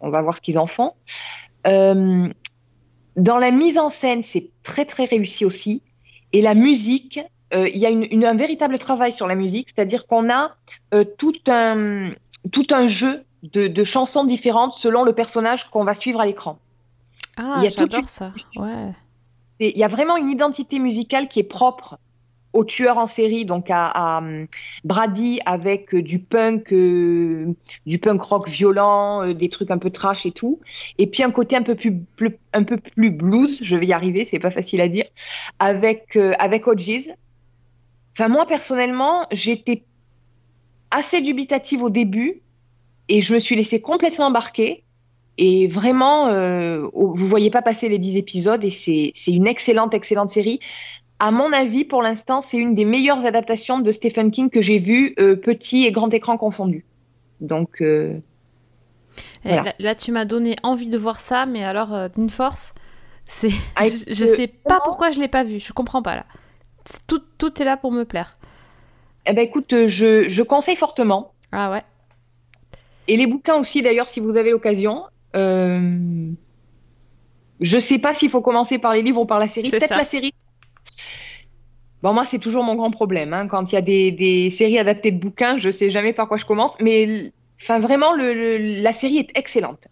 on va voir ce qu'ils en font. Euh, dans la mise en scène, c'est très très réussi aussi. Et la musique, euh, il y a un véritable travail sur la musique, c'est-à-dire qu'on a euh, tout, un, tout un jeu de, chansons différentes selon le personnage qu'on va suivre à l'écran. Ah, j'adore ça. Ouais. Il y a vraiment une identité musicale qui est propre au tueur en série, donc à, Brady avec euh, du punk, euh, du punk rock violent, euh, des trucs un peu trash et tout, et puis un côté un peu plus, blues, je vais y arriver, c'est pas facile à dire, avec avec Hodges. Enfin moi personnellement, j'étais assez dubitative au début et je me suis laissée complètement embarquer. Et vraiment, vous voyez pas passer les 10 épisodes et c'est une excellente, excellente série à mon avis, pour l'instant, c'est une des meilleures adaptations de Stephen King que j'ai vues, euh, petit et grand écran confondus. Donc. Euh, eh, là, tu m'as donné envie de voir ça, mais alors, euh, d'une force, c'est. Ah, je, ne sais pas pourquoi je l'ai pas vu. Je comprends pas là. Tout, tout est là pour me plaire. Eh ben, écoute, je, je conseille fortement. Ah ouais. Et les bouquins aussi, d'ailleurs, si vous avez l'occasion. Je sais pas s'il faut commencer par les livres ou par la série. Peut-être la série Bon, moi, c'est toujours mon grand problème. hein. Quand il y a des, séries adaptées de bouquins, je sais jamais par quoi je commence. Mais enfin, vraiment, la série est excellente.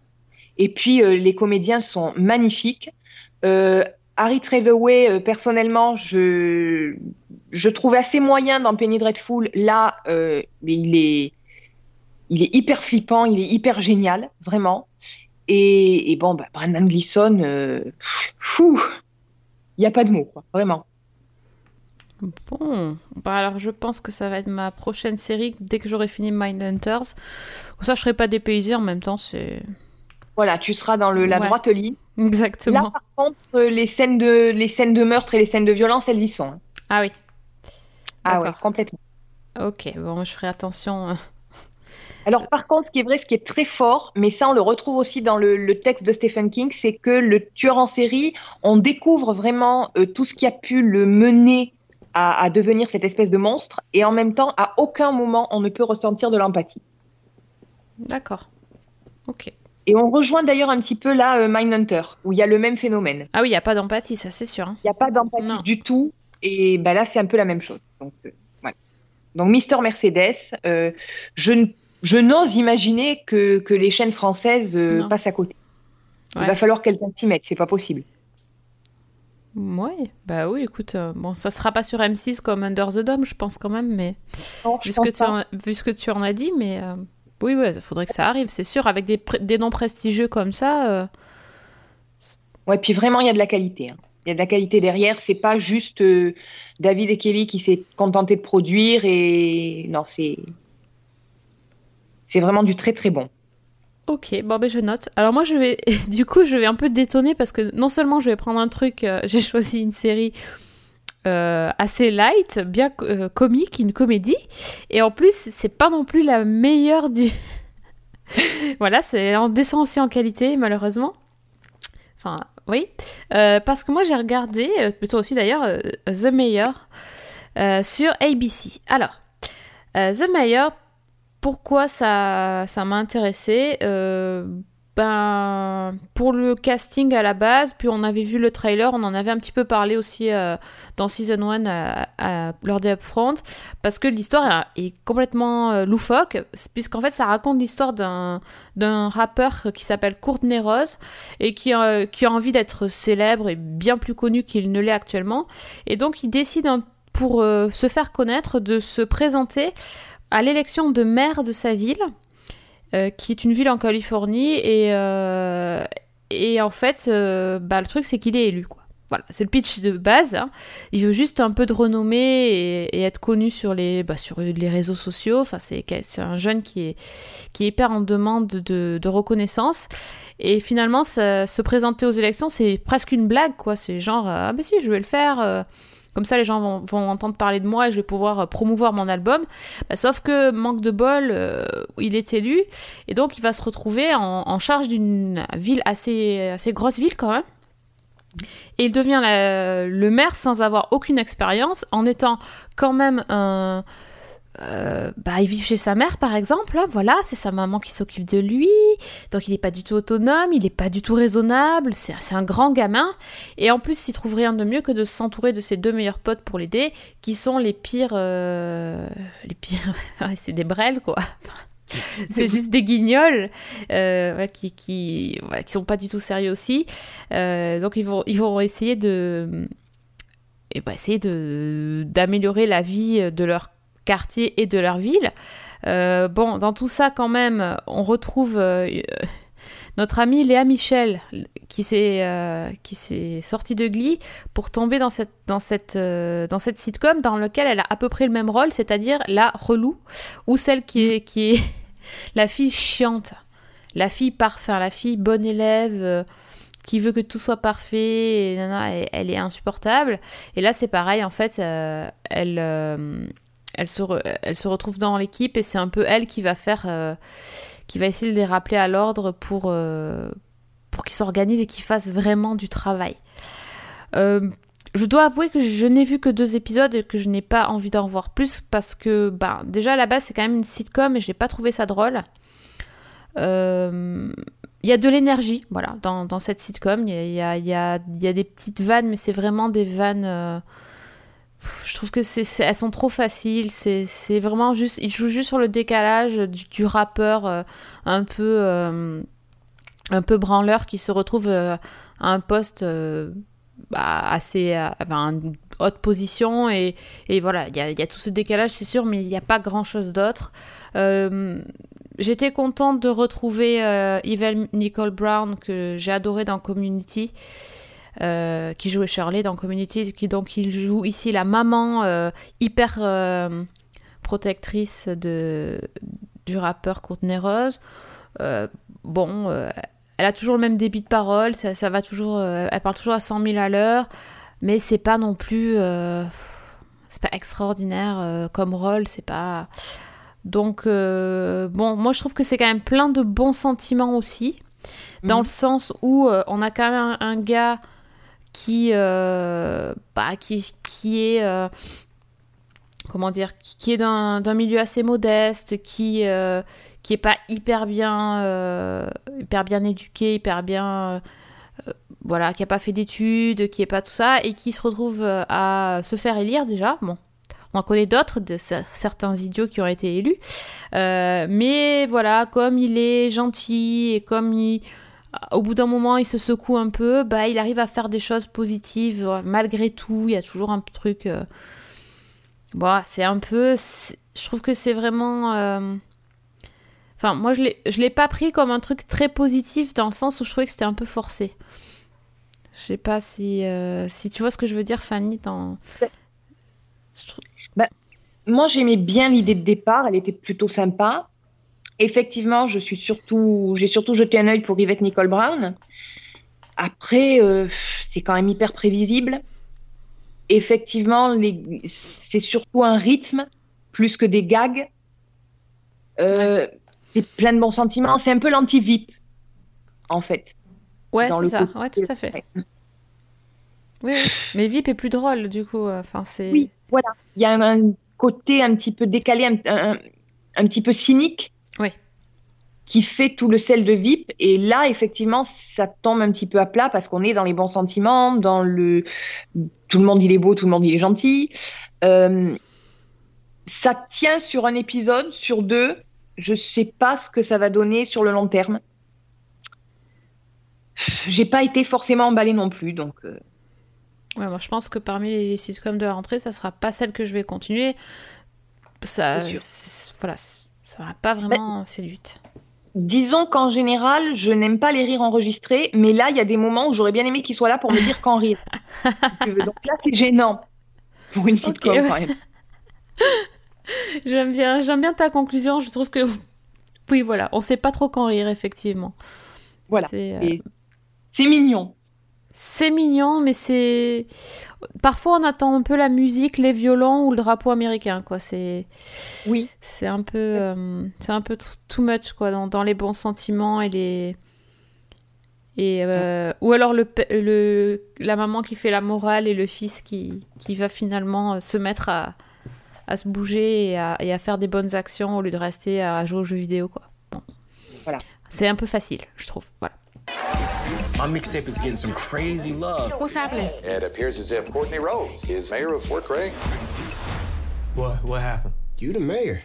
Et puis, euh, les comédiens sont magnifiques. Euh, Harry Treadaway, euh, personnellement, je, je trouve assez moyen dans Penny Dreadful. Là, il est, il est hyper flippant, il est hyper génial, vraiment. Et, bon, bah, Brandon Gleeson, fou, il n'y a pas de mots, vraiment. Bon, bah alors je pense que ça va être ma prochaine série dès que j'aurai fini Mindhunters. Comme ça, je serai pas dépaysée en même temps, c'est. Voilà, tu seras dans le, la Ouais. droite ligne. Là, Exactement. par contre, les scènes de, les scènes de meurtre et les scènes de violence, elles y sont. hein. Ah oui. Ah ouais, complètement. Ok, bon, je ferai attention. euh. Alors, par contre, ce qui est vrai, ce qui est très fort, mais ça, on le retrouve aussi dans le, le texte de Stephen King, c'est que le tueur en série, on découvre vraiment euh, tout ce qui a pu le mener à, à devenir cette espèce de monstre, et en même temps, à aucun moment, on ne peut ressentir de l'empathie. D'accord. Ok. Et on rejoint d'ailleurs un petit peu là euh, Mindhunter, où il y a le même phénomène. Ah oui, il n'y a pas d'empathie, ça c'est sûr. hein. Il n'y a pas d'empathie du tout. Et ben là, c'est un peu la même chose. Donc, euh, voilà. Donc Mister Mercedes, euh, je, n'ose imaginer que, que les chaînes françaises euh, passent à côté. Ouais. Il va falloir qu'elles s'y mettent, c'est pas possible. Ouais, bah oui, écoute, euh, bon, ça sera pas sur M6 comme Under the Dome, je pense quand même, mais Non, vu ce, que tu en, vu ce que tu en as dit, mais euh, oui, ouais, il faudrait que ça arrive, c'est sûr, avec des, pr- des noms prestigieux comme ça. euh, Ouais, puis vraiment, il y a de la qualité. hein. Il y a de la qualité derrière. C'est pas juste euh, David et Kelly qui s'est contenté de produire. Et non, c'est c'est vraiment du très très bon. Ok, bon ben je note. Alors moi je vais, du coup je vais un peu détonner parce que non seulement je vais prendre un truc, euh, j'ai choisi une série euh, assez light, bien euh, comique, une comédie, et en plus c'est pas non plus la meilleure du... voilà, c'est en descend aussi en qualité malheureusement. Enfin oui, parce que moi j'ai regardé, plutôt aussi d'ailleurs, The Mayor sur ABC. Alors, The Mayor, pourquoi ça, m'a intéressé Euh, ben, pour le casting à la base, puis on avait vu le trailer, on en avait un petit peu parlé aussi euh, dans Season 1 à- à- lors des Upfront, parce que l'histoire est, complètement euh, loufoque, puisqu'en fait ça raconte l'histoire d'un d'un rappeur qui s'appelle Courtney Rose et qui, euh, qui a envie d'être célèbre et bien plus connu qu'il ne l'est actuellement. Et donc il décide, hein, pour euh, se faire connaître, de se présenter à l'élection de maire de sa ville, euh, qui est une ville en Californie, et, euh, et en fait, euh, bah, le truc c'est qu'il est élu, quoi. Voilà, c'est le pitch de base. hein. Il veut juste un peu de renommée et, être connu sur les, bah, sur les réseaux sociaux. Enfin, c'est un jeune qui est, qui est hyper en demande de, reconnaissance. Et finalement, se présenter aux élections, c'est presque une blague, quoi. C'est genre, ah ben si, je vais le faire. Comme ça, les gens vont, entendre parler de moi et je vais pouvoir euh, promouvoir mon album. Bah, sauf que, manque de bol, euh, il est élu. Et donc, il va se retrouver en, charge d'une ville assez, grosse ville quand même. Et il devient le maire sans avoir aucune expérience, en étant quand même un. Bah, il vit chez sa mère, par exemple. voilà, c'est sa maman qui s'occupe de lui. Donc, il n'est pas du tout autonome, il n'est pas du tout raisonnable. C'est un grand gamin. Et en plus, il trouve rien de mieux que de s'entourer de ses deux meilleurs potes pour l'aider, qui sont les pires. euh, les pires. c'est des brels, quoi. c'est juste des guignols euh, qui qui sont pas du tout sérieux aussi. Euh, donc ils vont ils vont essayer de bah, essayer d'améliorer la vie de leur quartier et de leur ville. Euh, bon, dans tout ça quand même, on retrouve euh, notre amie Léa Michel qui s'est euh, qui s'est sortie de Glee pour tomber dans cette dans cette dans cette sitcom dans lequel elle a à peu près le même rôle, c'est-à-dire la relou ou celle qui est qui est la fille chiante, la fille parfaite, la fille bonne élève qui veut que tout soit parfait, elle est insupportable. Et là, c'est pareil, en fait, elle, elle, se retrouve dans l'équipe et c'est un peu elle qui va faire, euh, qui va essayer de les rappeler à l'ordre pour, euh, pour qu'ils s'organisent et qu'ils fassent vraiment du travail. Euh, je dois avouer que je n'ai vu que deux épisodes et que je n'ai pas envie d'en voir plus parce que, bah, déjà à la base, c'est quand même une sitcom et je n'ai pas trouvé ça drôle. Il y a de l'énergie, voilà, dans, cette sitcom. Il y a, y, a, il y, a, il y a des petites vannes, mais c'est vraiment des vannes. Je trouve que c'est, elles sont trop faciles. C'est, vraiment juste. Ils jouent juste sur le décalage du, rappeur euh, un peu. Euh, un peu branleur qui se retrouve euh, à un poste bah, assez. Enfin, une haute position. Et, et voilà, il y a, y a, tout ce décalage, c'est sûr, mais il n'y a pas grand chose d'autre. J'étais contente de retrouver Yvette Nicole Brown que j'ai adoré dans Community. Euh, qui jouait Shirley dans Community, qui donc il joue ici la maman euh, hyper euh, protectrice de, du rappeur Courtney Rose. bon, elle a toujours le même débit de parole, ça, ça va toujours, elle parle toujours à 100 000 à l'heure, mais c'est pas non plus, c'est pas extraordinaire comme rôle, c'est pas. Donc, bon, moi je trouve que c'est quand même plein de bons sentiments aussi, dans mhm. le sens où on a quand même un gars qui, euh, bah, qui, qui est euh, comment dire, qui est d'un milieu assez modeste, qui euh, qui est pas hyper bien hyper bien éduqué, hyper bien voilà, qui a pas fait d'études, qui est pas tout ça et qui se retrouve à se faire élire déjà. Bon, on en connaît d'autres, de certains idiots qui ont été élus. mais voilà, comme il est gentil et comme il, au bout d'un moment, il se secoue un peu, bah, il arrive à faire des choses positives euh, malgré tout. Il y a toujours un truc. Euh, bon, c'est un peu. Je trouve que c'est vraiment. Euh, enfin, moi, je ne l'ai pas pris comme un truc très positif dans le sens où je trouvais que c'était un peu forcé. Je sais pas si, si tu vois ce que je veux dire, Fanny. Dans... Bah, moi, j'aimais bien l'idée de départ. Elle était plutôt sympa. Effectivement, je suis surtout, j'ai surtout jeté un œil pour Yvette Nicole Brown. Après, euh, c'est quand même hyper prévisible. Effectivement, c'est surtout un rythme plus que des gags. Euh, c'est plein de bons sentiments. C'est un peu l'anti-VIP, en fait. Ouais, c'est ça. Ouais, tout à fait. Oui, mais VIP est plus drôle, du coup. Enfin, c'est. Oui, voilà. Il y a un, côté un petit peu décalé, un petit peu cynique oui. qui fait tout le sel de VIP. Et là, effectivement, ça tombe un petit peu à plat parce qu'on est dans les bons sentiments, dans le tout le monde il est beau, tout le monde il est gentil. Euh, ça tient sur un épisode, sur deux. Je sais pas ce que ça va donner sur le long terme. J'ai pas été forcément emballée non plus, donc. Euh. Ouais, moi je pense que parmi les sitcoms de la rentrée, ça sera pas celle que je vais continuer. Ça, voilà, ça m'a pas vraiment séduite. Disons qu'en général, je n'aime pas les rires enregistrés, mais là, il y a des moments où j'aurais bien aimé qu'il soit là pour me dire quand rire. Donc là, c'est gênant pour une sitcom quand même. j'aime bien, j'aime bien ta conclusion. Je trouve que oui, voilà, on sait pas trop quand rire effectivement. Voilà. C'est euh, mignon c'est mignon, mais c'est. Parfois, on attend un peu la musique, les violons ou le drapeau américain, quoi. C'est. Oui. C'est un peu. Euh, c'est un peu too much, quoi, dans, les bons sentiments et les. Et, euh, ou alors le, le, la maman qui fait la morale et le fils qui, qui va finalement euh, se mettre à, à se bouger et à, et à, faire des bonnes actions au lieu de rester à jouer aux jeux vidéo, quoi. Bon. Voilà. C'est un peu facile, je trouve. Voilà. My mixtape is getting some crazy love. What's happening? It appears as if Courtney Rose is mayor of Fort Craig. What? What happened? You the mayor.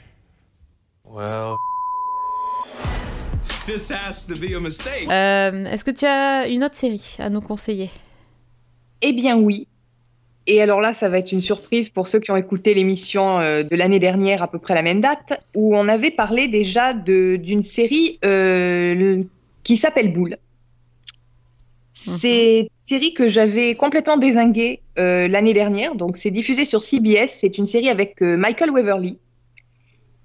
Well. This has to be a mistake. Euh, Est-ce que tu as une autre série à nous conseiller? Eh bien oui. Et alors là, ça va être une surprise pour ceux qui ont écouté l'émission euh, de l'année dernière, à peu près la même date, où on avait parlé déjà d'une série euh, qui s'appelle Boule. Mhm. C'est une série que j'avais complètement désinguée euh, l'année dernière. Donc, c'est diffusé sur CBS. C'est une série avec euh, Michael Waverly.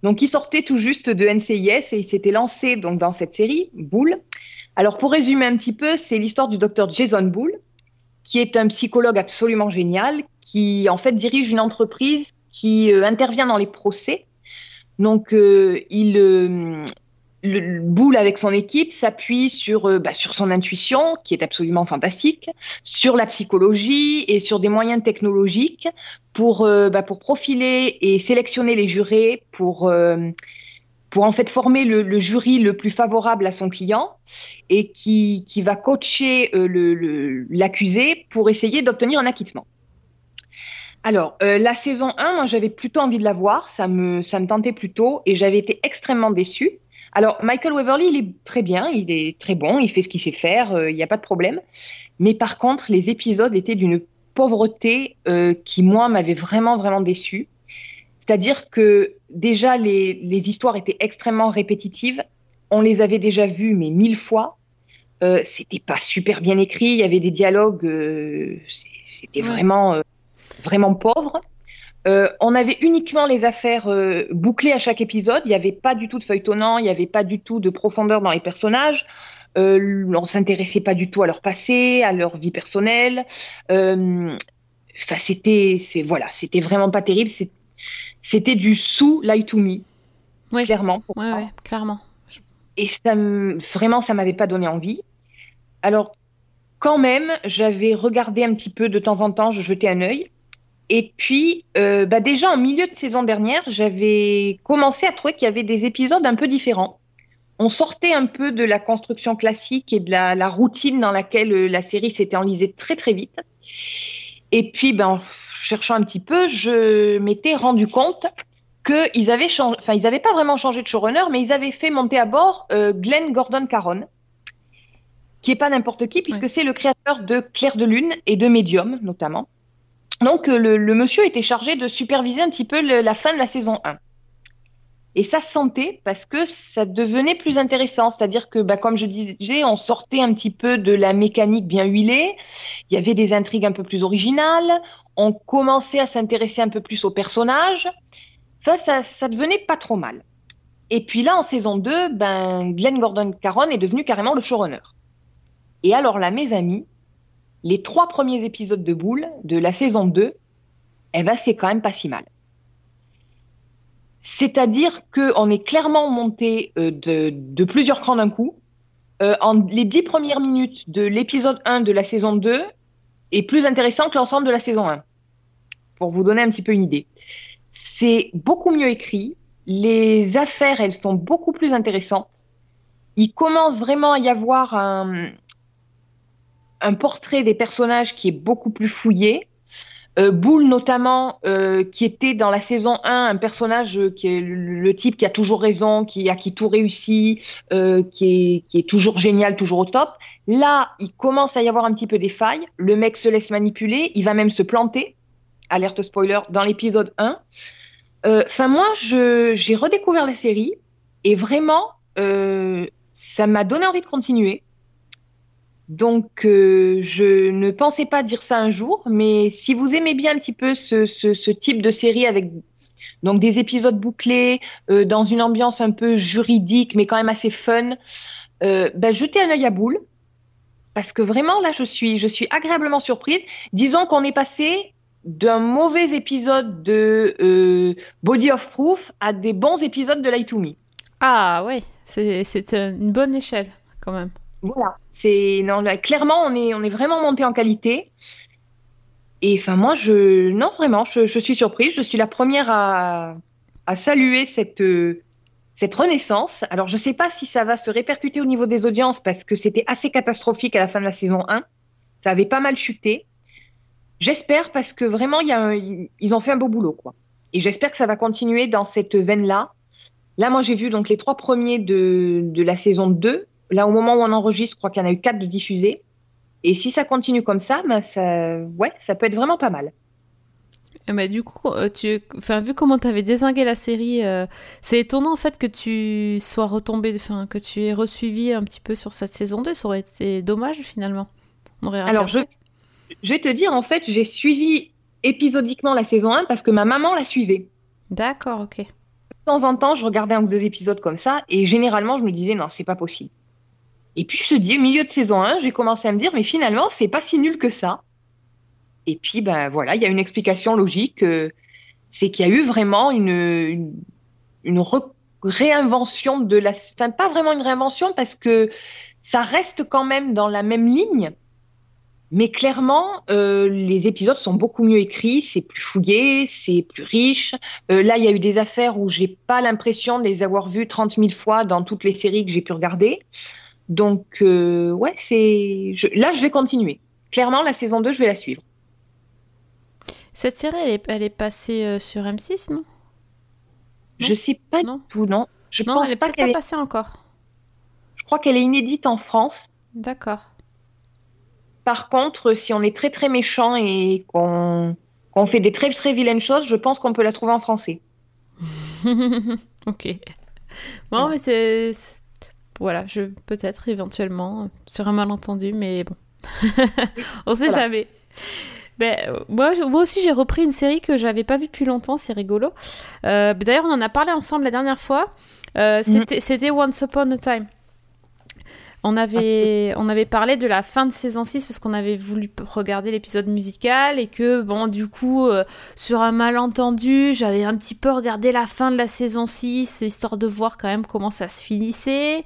Donc, il sortait tout juste de NCIS et il s'était lancé donc dans cette série, Bull. Alors, pour résumer un petit peu, c'est l'histoire du docteur Jason Bull, qui est un psychologue absolument génial, qui en fait dirige une entreprise qui euh, intervient dans les procès. Donc, il, le boule avec son équipe s'appuie sur, euh, bah, sur son intuition, qui est absolument fantastique, sur la psychologie et sur des moyens technologiques pour, euh, bah, pour profiler et sélectionner les jurés, pour, euh, pour en fait former le, jury le plus favorable à son client et qui, qui va coacher l'accusé pour essayer d'obtenir un acquittement. Alors, euh, la saison 1, moi, j'avais plutôt envie de la voir. Ça me, ça me tentait plutôt et j'avais été extrêmement déçue. Alors, Michael Waverly, il est très bien, il est très bon, il fait ce qu'il sait faire, euh, il n'y a pas de problème. Mais par contre, les épisodes étaient d'une pauvreté euh, qui, moi, m'avait vraiment, vraiment déçue. C'est-à-dire que déjà, les, les, histoires étaient extrêmement répétitives. On les avait déjà vues, mais mille fois. Euh, c'était pas super bien écrit. Il y avait des dialogues, euh, c'était ouais. vraiment, vraiment pauvre. Euh, on avait uniquement les affaires euh, bouclées à chaque épisode. Il n'y avait pas du tout de feuilletonnant, il n'y avait pas du tout de profondeur dans les personnages. Euh, on s'intéressait pas du tout à leur passé, à leur vie personnelle. Enfin, c'était, c'est voilà, c'était vraiment pas terrible. C'était du sous Lie to Me, oui. clairement. Ouais, clairement. Et ça, vraiment, ça m'avait pas donné envie. Alors, quand même, j'avais regardé un petit peu de temps en temps, je jetais un œil. Et puis, euh, bah déjà en milieu de saison dernière, j'avais commencé à trouver qu'il y avait des épisodes un peu différents. On sortait un peu de la construction classique et de la, la routine dans laquelle euh, la série s'était enlisée très très vite. Et puis, ben, en cherchant un petit peu, je m'étais rendu compte qu'ils avaient changé, enfin, ils n'avaient pas vraiment changé de showrunner, mais ils avaient fait monter à bord euh, Glenn Gordon Caron, qui est pas n'importe qui, puisque ouais. c'est le créateur de Claire de Lune et de Medium, notamment. Donc, euh, le, monsieur était chargé de superviser un petit peu la fin de la saison 1. Et ça se sentait parce que ça devenait plus intéressant. C'est-à-dire que, bah, comme je disais, on sortait un petit peu de la mécanique bien huilée. Il y avait des intrigues un peu plus originales. On commençait à s'intéresser un peu plus aux personnages. Enfin, ça, ça devenait pas trop mal. Et puis là, en saison 2, ben, Glenn Gordon Caron est devenu carrément le showrunner. Et alors là, mes amis, les trois premiers épisodes de Boule de la saison 2, eh ben, c'est quand même pas si mal. C'est-à-dire qu'on est clairement monté euh, de, plusieurs crans d'un coup. Euh, en les dix premières minutes de l'épisode 1 de la saison 2 est plus intéressant que l'ensemble de la saison 1. Pour vous donner un petit peu une idée. C'est beaucoup mieux écrit. Les affaires, elles sont beaucoup plus intéressantes. Il commence vraiment à y avoir un, un portrait des personnages qui est beaucoup plus fouillé. Euh, Boule notamment, euh, qui était dans la saison 1 un personnage qui est le, type qui a toujours raison, qui a qui tout réussi, euh, qui, est, qui est toujours génial, toujours au top. Là, il commence à y avoir un petit peu des failles. Le mec se laisse manipuler, il va même se planter. Alerte spoiler dans l'épisode 1. Enfin, moi, j'ai redécouvert la série et vraiment, ça m'a donné envie de continuer. Donc, euh, je ne pensais pas dire ça un jour, mais si vous aimez bien un petit peu ce, ce, ce type de série avec donc des épisodes bouclés, euh, dans une ambiance un peu juridique, mais quand même assez fun, euh, ben, jetez un œil à boule. Parce que vraiment, là, je suis, je suis agréablement surprise. Disons qu'on est passé d'un mauvais épisode de Body of Proof à des bons épisodes de Light to Me. Ah ouais, c'est une bonne échelle quand même. Voilà. Non, clairement, on est, on est vraiment monté en qualité. Et enfin, moi, je, non, vraiment, je, suis surprise. Je suis la première à, saluer cette, cette renaissance. Alors, je ne sais pas si ça va se répercuter au niveau des audiences parce que c'était assez catastrophique à la fin de la saison 1. Ça avait pas mal chuté. J'espère parce que vraiment, y a ils ont fait un beau boulot, quoi. Et j'espère que ça va continuer dans cette veine-là. Là, moi, j'ai vu donc les trois premiers de, de la saison 2 là, au moment où on enregistre, je crois qu'il y en a eu quatre de diffusés. Et si ça continue comme ça, ben ça, ouais, ça peut être vraiment pas mal. Mais du coup, euh, tu, enfin, vu comment tu avais désingué la série, euh, c'est étonnant en fait que tu sois retombé, enfin, que tu aies resuivi un petit peu sur cette saison 2. Ça aurait été dommage finalement. On aurait Alors, je, je vais te dire, en fait, j'ai suivi épisodiquement la saison 1 parce que ma maman la suivait. D'accord, ok. De temps en temps, je regardais un ou deux épisodes comme ça et généralement, je me disais, non, c'est pas possible. Et puis je te dis, au milieu de saison 1, j'ai commencé à me dire, mais finalement, c'est pas si nul que ça. Et puis, ben voilà, il y a une explication logique, euh, c'est qu'il y a eu vraiment une, réinvention de la. Enfin, pas vraiment une réinvention, parce que ça reste quand même dans la même ligne. Mais clairement, euh, les épisodes sont beaucoup mieux écrits, c'est plus fouillé, c'est plus riche. Euh, là, il y a eu des affaires où j'ai pas l'impression de les avoir vues 30 000 fois dans toutes les séries que j'ai pu regarder. Donc, euh, ouais, c'est. Je... Là, je vais continuer. Clairement, la saison 2, je vais la suivre. Cette série, elle est, elle est passée euh, sur M6, non? Je sais pas Non. du tout, non. Je Non, pense elle est pas qu'elle est... passée encore. Je crois qu'elle est inédite en France. D'accord. Par contre, si on est très très méchant et qu'on fait des très très vilaines choses, je pense qu'on peut la trouver en français. ok. Bon, mais c'est. Voilà, je peut-être éventuellement sur un malentendu, mais bon. On sait Voilà. jamais. Ben, moi, moi aussi, j'ai repris une série que j'avais pas vue depuis longtemps, c'est rigolo. Euh, ben, D'ailleurs, on en a parlé ensemble la dernière fois. Euh, C'était c'était Once Upon a Time. On avait, on avait parlé de la fin de saison 6 parce qu'on avait voulu regarder l'épisode musical et que, bon, du coup, euh, sur un malentendu, j'avais un petit peu regardé la fin de la saison 6, histoire de voir quand même comment ça se finissait.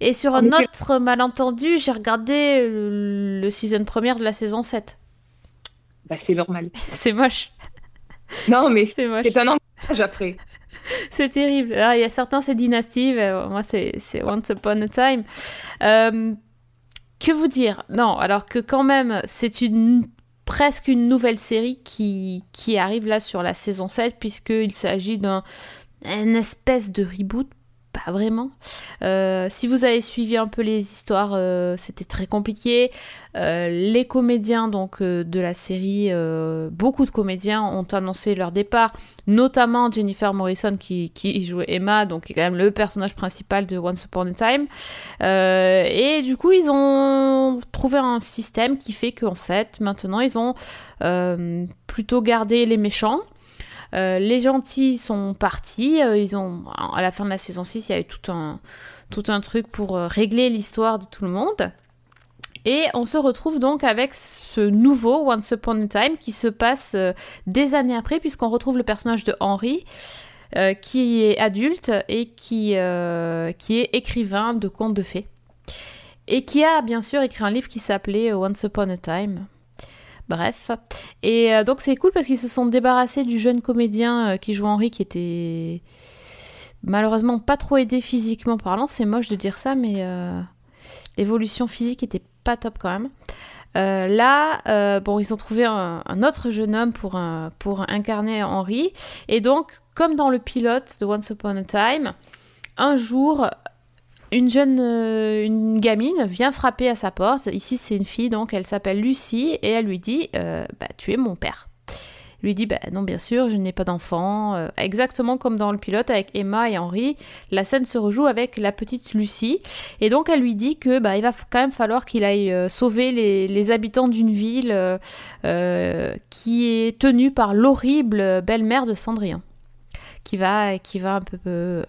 Et sur En un autre malentendu, j'ai regardé le, le season première de la saison 7. Bah, c'est normal. C'est moche. Non, mais c'est moche. c'est un après. C'est terrible. Alors, il y a certains, c'est Dynasty. mais moi, c'est Once Upon a Time. Euh, que vous dire? Non, alors que quand même, c'est une presque une nouvelle série qui, qui arrive là sur la saison 7, puisqu'il s'agit d'un espèce de reboot. Pas vraiment. Euh, si vous avez suivi un peu les histoires, euh, c'était très compliqué. Euh, les comédiens donc de la série, beaucoup de comédiens ont annoncé leur départ notamment Jennifer Morrison qui, jouait Emma, donc qui est quand même le personnage principal de Once Upon a Time. Et du coup, ils ont trouvé un système qui fait qu'en fait, maintenant, ils ont plutôt gardé les méchants. Euh, les gentils sont partis. euh, ils ont, à la fin de la saison 6, il y a eu tout un, tout un truc pour euh, régler l'histoire de tout le monde. Et on se retrouve donc avec ce nouveau Once Upon a Time qui se passe des années après, puisqu'on retrouve le personnage de Henry, qui est adulte et qui, qui est écrivain de contes de fées. Et qui a bien sûr écrit un livre qui s'appelait Once Upon a Time. Bref. Et euh, donc c'est cool parce qu'ils se sont débarrassés du jeune comédien euh, qui joue Henry, qui était malheureusement pas trop aidé physiquement parlant. C'est moche de dire ça, mais euh, l'évolution physique était pas top quand même. Là, bon, ils ont trouvé un, autre jeune homme pour, pour incarner Henry. Et donc, comme dans le pilote de Once Upon a Time, un jour, une jeune euh, une gamine vient frapper à sa porte. Ici, c'est une fille, donc elle s'appelle Lucie, et elle lui dit euh, bah, Tu es mon père. Il lui dit bah, Non, bien sûr, je n'ai pas d'enfant. Euh, exactement comme dans le pilote avec Emma et Henry, la scène se rejoue avec la petite Lucie. Et donc, elle lui dit que bah, il va quand même falloir qu'il aille sauver les, les habitants d'une ville qui est tenue par l'horrible belle-mère de Cendrillon, qui va, qui va un peu.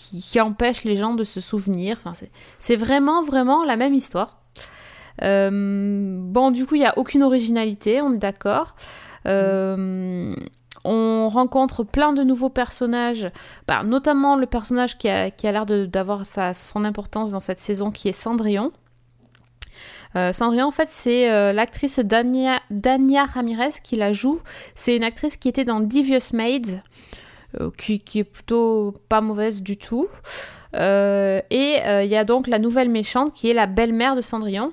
Qui, empêche les gens de se souvenir. Enfin, c'est- vraiment, vraiment la même histoire. Euh, bon, du coup, il n'y a aucune originalité, on est d'accord. Euh, on rencontre plein de nouveaux personnages, bah, notamment le personnage qui a, qui a l'air d'avoir son importance dans cette saison, qui est Cendrillon. Euh, Cendrillon, en fait, c'est euh, l'actrice Dania, Dania Ramirez qui la joue. C'est une actrice qui était dans Devious Maids, qui, qui est plutôt pas mauvaise du tout. Euh, et euh, il y a donc la nouvelle méchante qui est la belle-mère de Cendrillon.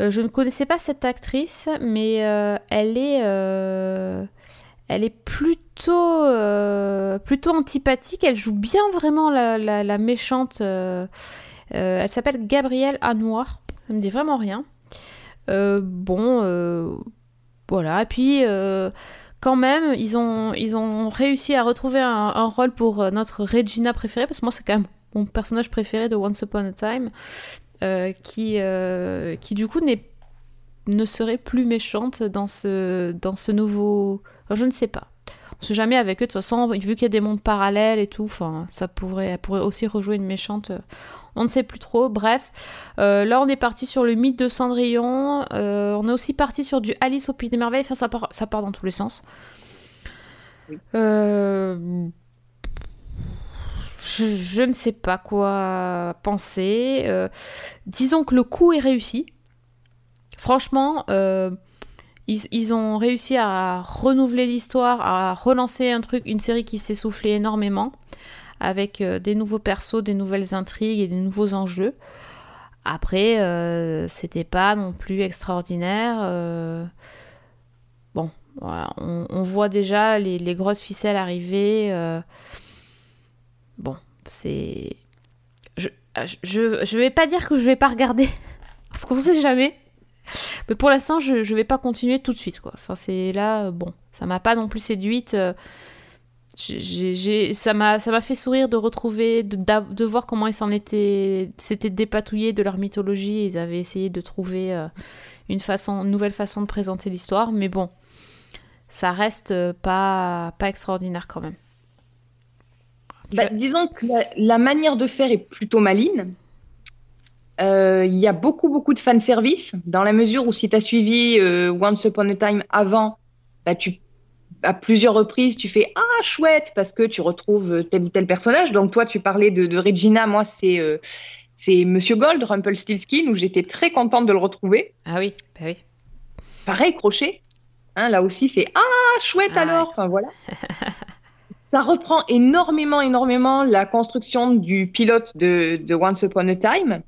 Euh, je ne connaissais pas cette actrice, mais euh, elle est, euh, elle plutôt, euh, plutôt antipathique. Elle joue bien vraiment la, méchante. euh, euh, elle s'appelle Gabrielle Anouar. Ça me dit vraiment rien. Euh, bon, euh, voilà. Et puis, euh, quand même, ils ont, réussi à retrouver un, rôle pour euh, notre Regina préférée, parce que moi, c'est quand même mon personnage préféré de Once Upon a Time, euh, qui, euh, qui du coup n'est ne serait plus méchante dans ce, dans ce nouveau... Je ne sais pas. On sait jamais avec eux. De toute façon, vu qu'il y a des mondes parallèles et tout, enfin, ça pourrait, elle pourrait aussi rejouer une méchante. euh, On ne sait plus trop. Bref, Euh, là, on est parti sur le mythe de Cendrillon. Euh, on est aussi parti sur du Alice au Pays des Merveilles. Enfin, ça part, ça part dans tous les sens. Euh, je, je ne sais pas quoi penser. Euh, disons que le coup est réussi. Franchement, euh, ils, ont réussi à renouveler l'histoire, à relancer un truc, une série qui s'essoufflait énormément, avec euh, des nouveaux persos, des nouvelles intrigues et des nouveaux enjeux. Après, euh, c'était pas non plus extraordinaire. euh, Bon, on, voit déjà les, grosses ficelles arriver. Bon, c'est. Je, je, je, vais pas dire que je vais pas regarder, parce qu'on sait jamais. Mais pour l'instant, je, je vais pas continuer tout de suite, quoi. Enfin, c'est là, bon, ça m'a pas non plus séduite. Euh. J'ai, ça m'a ça m'a fait sourire de retrouver de, de voir comment ils s'en étaient s'étaient dépatouillés de leur mythologie ils avaient essayé de trouver euh, une façon une nouvelle façon de présenter l'histoire mais bon ça reste pas pas extraordinaire quand même bah, disons que la, manière de faire est plutôt maligne euh, il y a beaucoup beaucoup de fan service dans la mesure où si tu as suivi euh, Once Upon a Time avant bah, tu à plusieurs reprises, tu fais Ah, chouette, parce que tu retrouves tel ou tel personnage. Donc, toi, tu parlais de, Regina, moi, c'est. Euh, c'est Monsieur Gold, Rumpelstiltskin, où j'étais très contente de le retrouver. Ah oui, bah oui. Pareil, crochet. Hein, là aussi, c'est Ah, chouette ah alors. Enfin, voilà. Ça reprend énormément, énormément la construction du pilote de, de Once Upon a Time.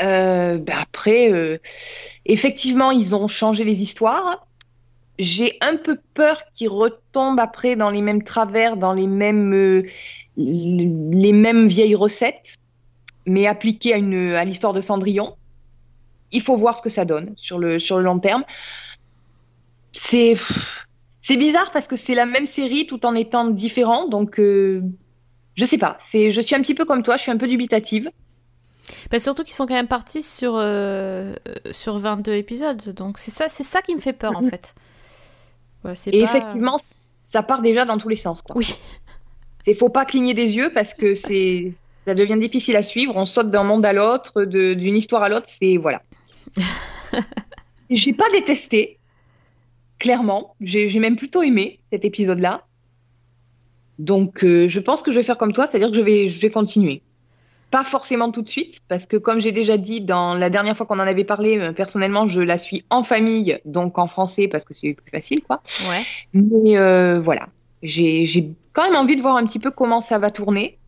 Euh, bah, après, euh, effectivement, ils ont changé les histoires j'ai un peu peur qu'il retombe après dans les mêmes travers, dans les mêmes, euh, les mêmes vieilles recettes, mais appliquées à, à l'histoire de Cendrillon. Il faut voir ce que ça donne sur le, sur le long terme. C'est, c'est bizarre parce que c'est la même série tout en étant différent, donc je sais pas. C'est, je suis un petit peu comme toi, je suis un peu dubitative. Bah surtout qu'ils sont quand même partis sur, euh, sur 22 épisodes, donc c'est ça, c'est ça qui me fait peur en fait et effectivement, ça part déjà dans tous les sens. Quoi. Oui. Il faut pas cligner des yeux parce que c'est ça devient difficile à suivre. On saute d'un monde à l'autre, d'une histoire à l'autre. C'est voilà. j'ai pas détesté, clairement. J'ai même plutôt aimé cet épisode-là. Donc, euh, je pense que je vais faire comme toi, c'est-à-dire que je vais, je vais continuer. Pas forcément tout de suite, parce que comme j'ai déjà dit dans la dernière fois qu'on en avait parlé, euh, personnellement, je la suis en famille, donc en français, parce que c'est plus facile, quoi. Ouais. Mais euh, voilà, j'ai quand même envie de voir un petit peu comment ça va tourner.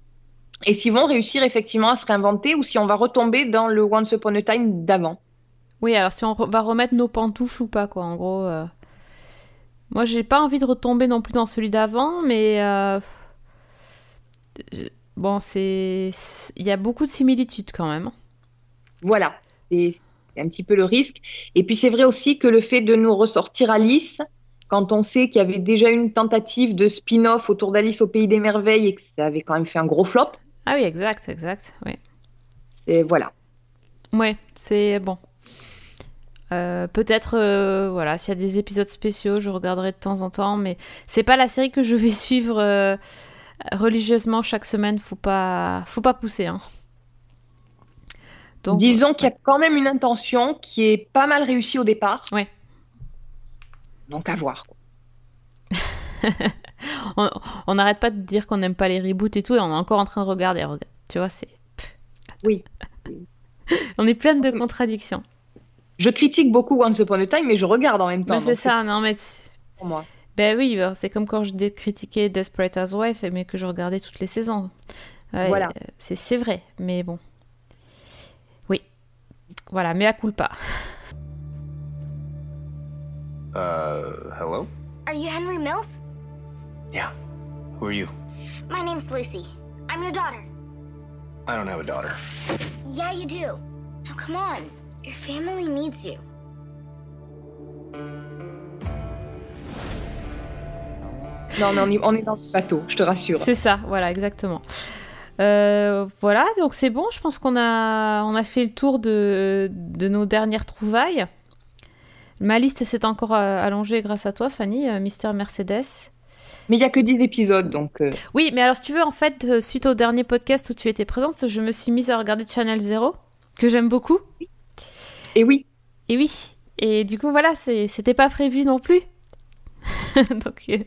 Et s'ils vont réussir effectivement à se réinventer ou si on va retomber dans le Once Upon a Time d'avant. Oui, alors si on va remettre nos pantoufles ou pas, quoi, en gros. Euh... Moi, j'ai pas envie de retomber non plus dans celui d'avant, mais. Euh... Bon, c'est. Il y a beaucoup de similitudes quand même. Voilà, c'est un petit peu le risque. Et puis c'est vrai aussi que le fait de nous ressortir Alice, quand on sait qu'il y avait déjà une tentative de spin-off autour d'Alice au Pays des Merveilles et que ça avait quand même fait un gros flop. Ah oui, exact, exact, oui. Et voilà. Ouais, c'est bon. Euh, peut-être, euh, voilà, s'il y a des épisodes spéciaux, je regarderai de temps en temps, mais c'est pas la série que je vais suivre euh, religieusement chaque semaine, faut pas, faut pas pousser. Hein. Donc, Disons qu'il y a quand même une intention qui est pas mal réussie au départ. Ouais. Donc à voir. on n'arrête pas de dire qu'on n'aime pas les reboots et tout, et on est encore en train de regarder. Tu vois, c'est. Oui. on est plein de contradictions. Je critique beaucoup Once Upon a Time, mais je regarde en même temps. c'est ça, non mais. Pour moi. Ben oui, c'est comme quand je critiquais Desperate Housewives, mais que je regardais toutes les saisons. voilà. Euh, c'est vrai, mais bon. Oui. Voilà, mais à culpa. Uh, hello? Are you Henry Mills? Yeah. Who are you? My name's Lucy. I'm your daughter. I don't have a daughter. Yeah, you do. Now come on. Your family needs you. Non, mais on, est dans le bateau, je te rassure. C'est ça, voilà, exactement. Euh, voilà, donc c'est bon, je pense qu'on a, on a fait le tour de, de nos dernières trouvailles. Ma liste s'est encore euh, allongée grâce à toi, Fanny, euh, Mister Mercedes. Mais il n'y a que 10 épisodes, donc... Oui, mais alors si tu veux, en fait, suite au dernier podcast où tu étais présente, je me suis mise à regarder Channel Zero, que j'aime beaucoup. Et oui. Et oui. Et du coup, voilà, c'était pas prévu non plus. Donc, euh,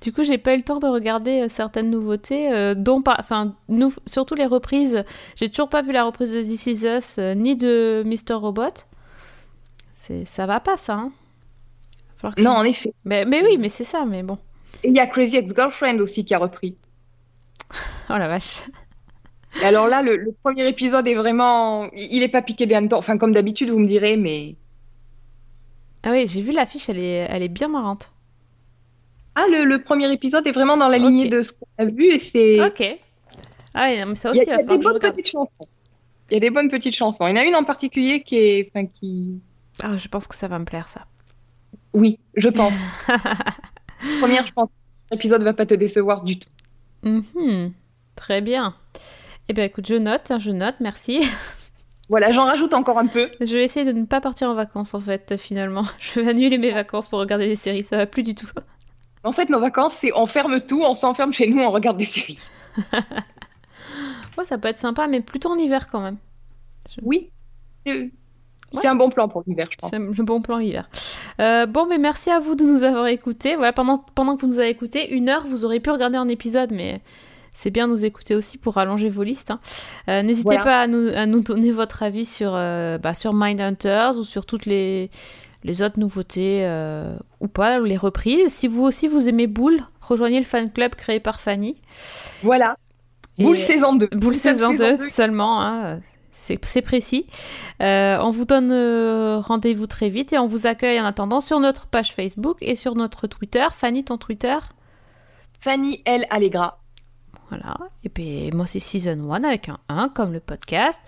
du coup, j'ai pas eu le temps de regarder euh, certaines nouveautés, euh, dont enfin, nous, surtout les reprises. J'ai toujours pas vu la reprise de This Is Us ni de Mr. Robot. C'est, ça va pas, ça. Hein non, en effet. Mais, mais oui, mais c'est ça, mais bon. il y a Crazy Ex-Girlfriend aussi qui a repris. oh la vache. Et alors là, le, premier épisode est vraiment. Il est pas piqué des hannetons. Enfin, comme d'habitude, vous me direz, mais Ah oui, j'ai vu l'affiche, elle est, elle est bien marrante. Ah, le, le premier épisode est vraiment dans la lignée de ce qu'on a vu et c'est. Ok. Ah mais ça Il y aussi, a, il y a des bonnes regarde. petites chansons. Il y a des bonnes petites chansons. Il y en a une en particulier qui est. Enfin, qui. Ah, je pense que ça va me plaire, ça. Oui, je pense. Première, je pense que l'épisode va pas te décevoir du tout. Mhm. Très bien. Eh bien, écoute, je note, hein, je note, merci. Voilà, j'en rajoute encore un peu. Je vais essayer de ne pas partir en vacances, en fait, finalement. Je vais annuler mes vacances pour regarder des séries, ça va plus du tout. En fait, nos vacances, c'est on ferme tout, on s'enferme chez nous, on regarde des séries. Ouais, ça peut être sympa, mais plutôt en hiver quand même. Oui. C'est c'est un bon plan pour l'hiver, je pense. C'est le bon plan hiver. Euh, bon, mais merci à vous de nous avoir écoutés. Voilà, pendant, pendant que vous nous avez écoutés, une heure, vous aurez pu regarder un épisode, mais c'est bien de nous écouter aussi pour rallonger vos listes. hein. Euh, N'hésitez Voilà. pas à nous, à nous donner votre avis sur, euh, bah, sur Mindhunters ou sur toutes les, les autres nouveautés euh, ou pas, ou les reprises. Si vous aussi vous aimez Boule, rejoignez le fan club créé par Fanny. Voilà. Et- Boule saison 2. Boule saison 2 seulement, hein, c'est c'est précis. Euh, on vous donne euh, rendez-vous très vite et on vous accueille en attendant sur notre page Facebook et sur notre Twitter. Fanny, ton Twitter? Fanny L. Allegra. Voilà. Et puis moi c'est Season 1 avec un 1 comme le podcast.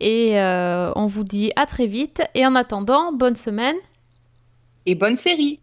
Et euh, on vous dit à très vite. Et en attendant, bonne semaine. Et bonne série.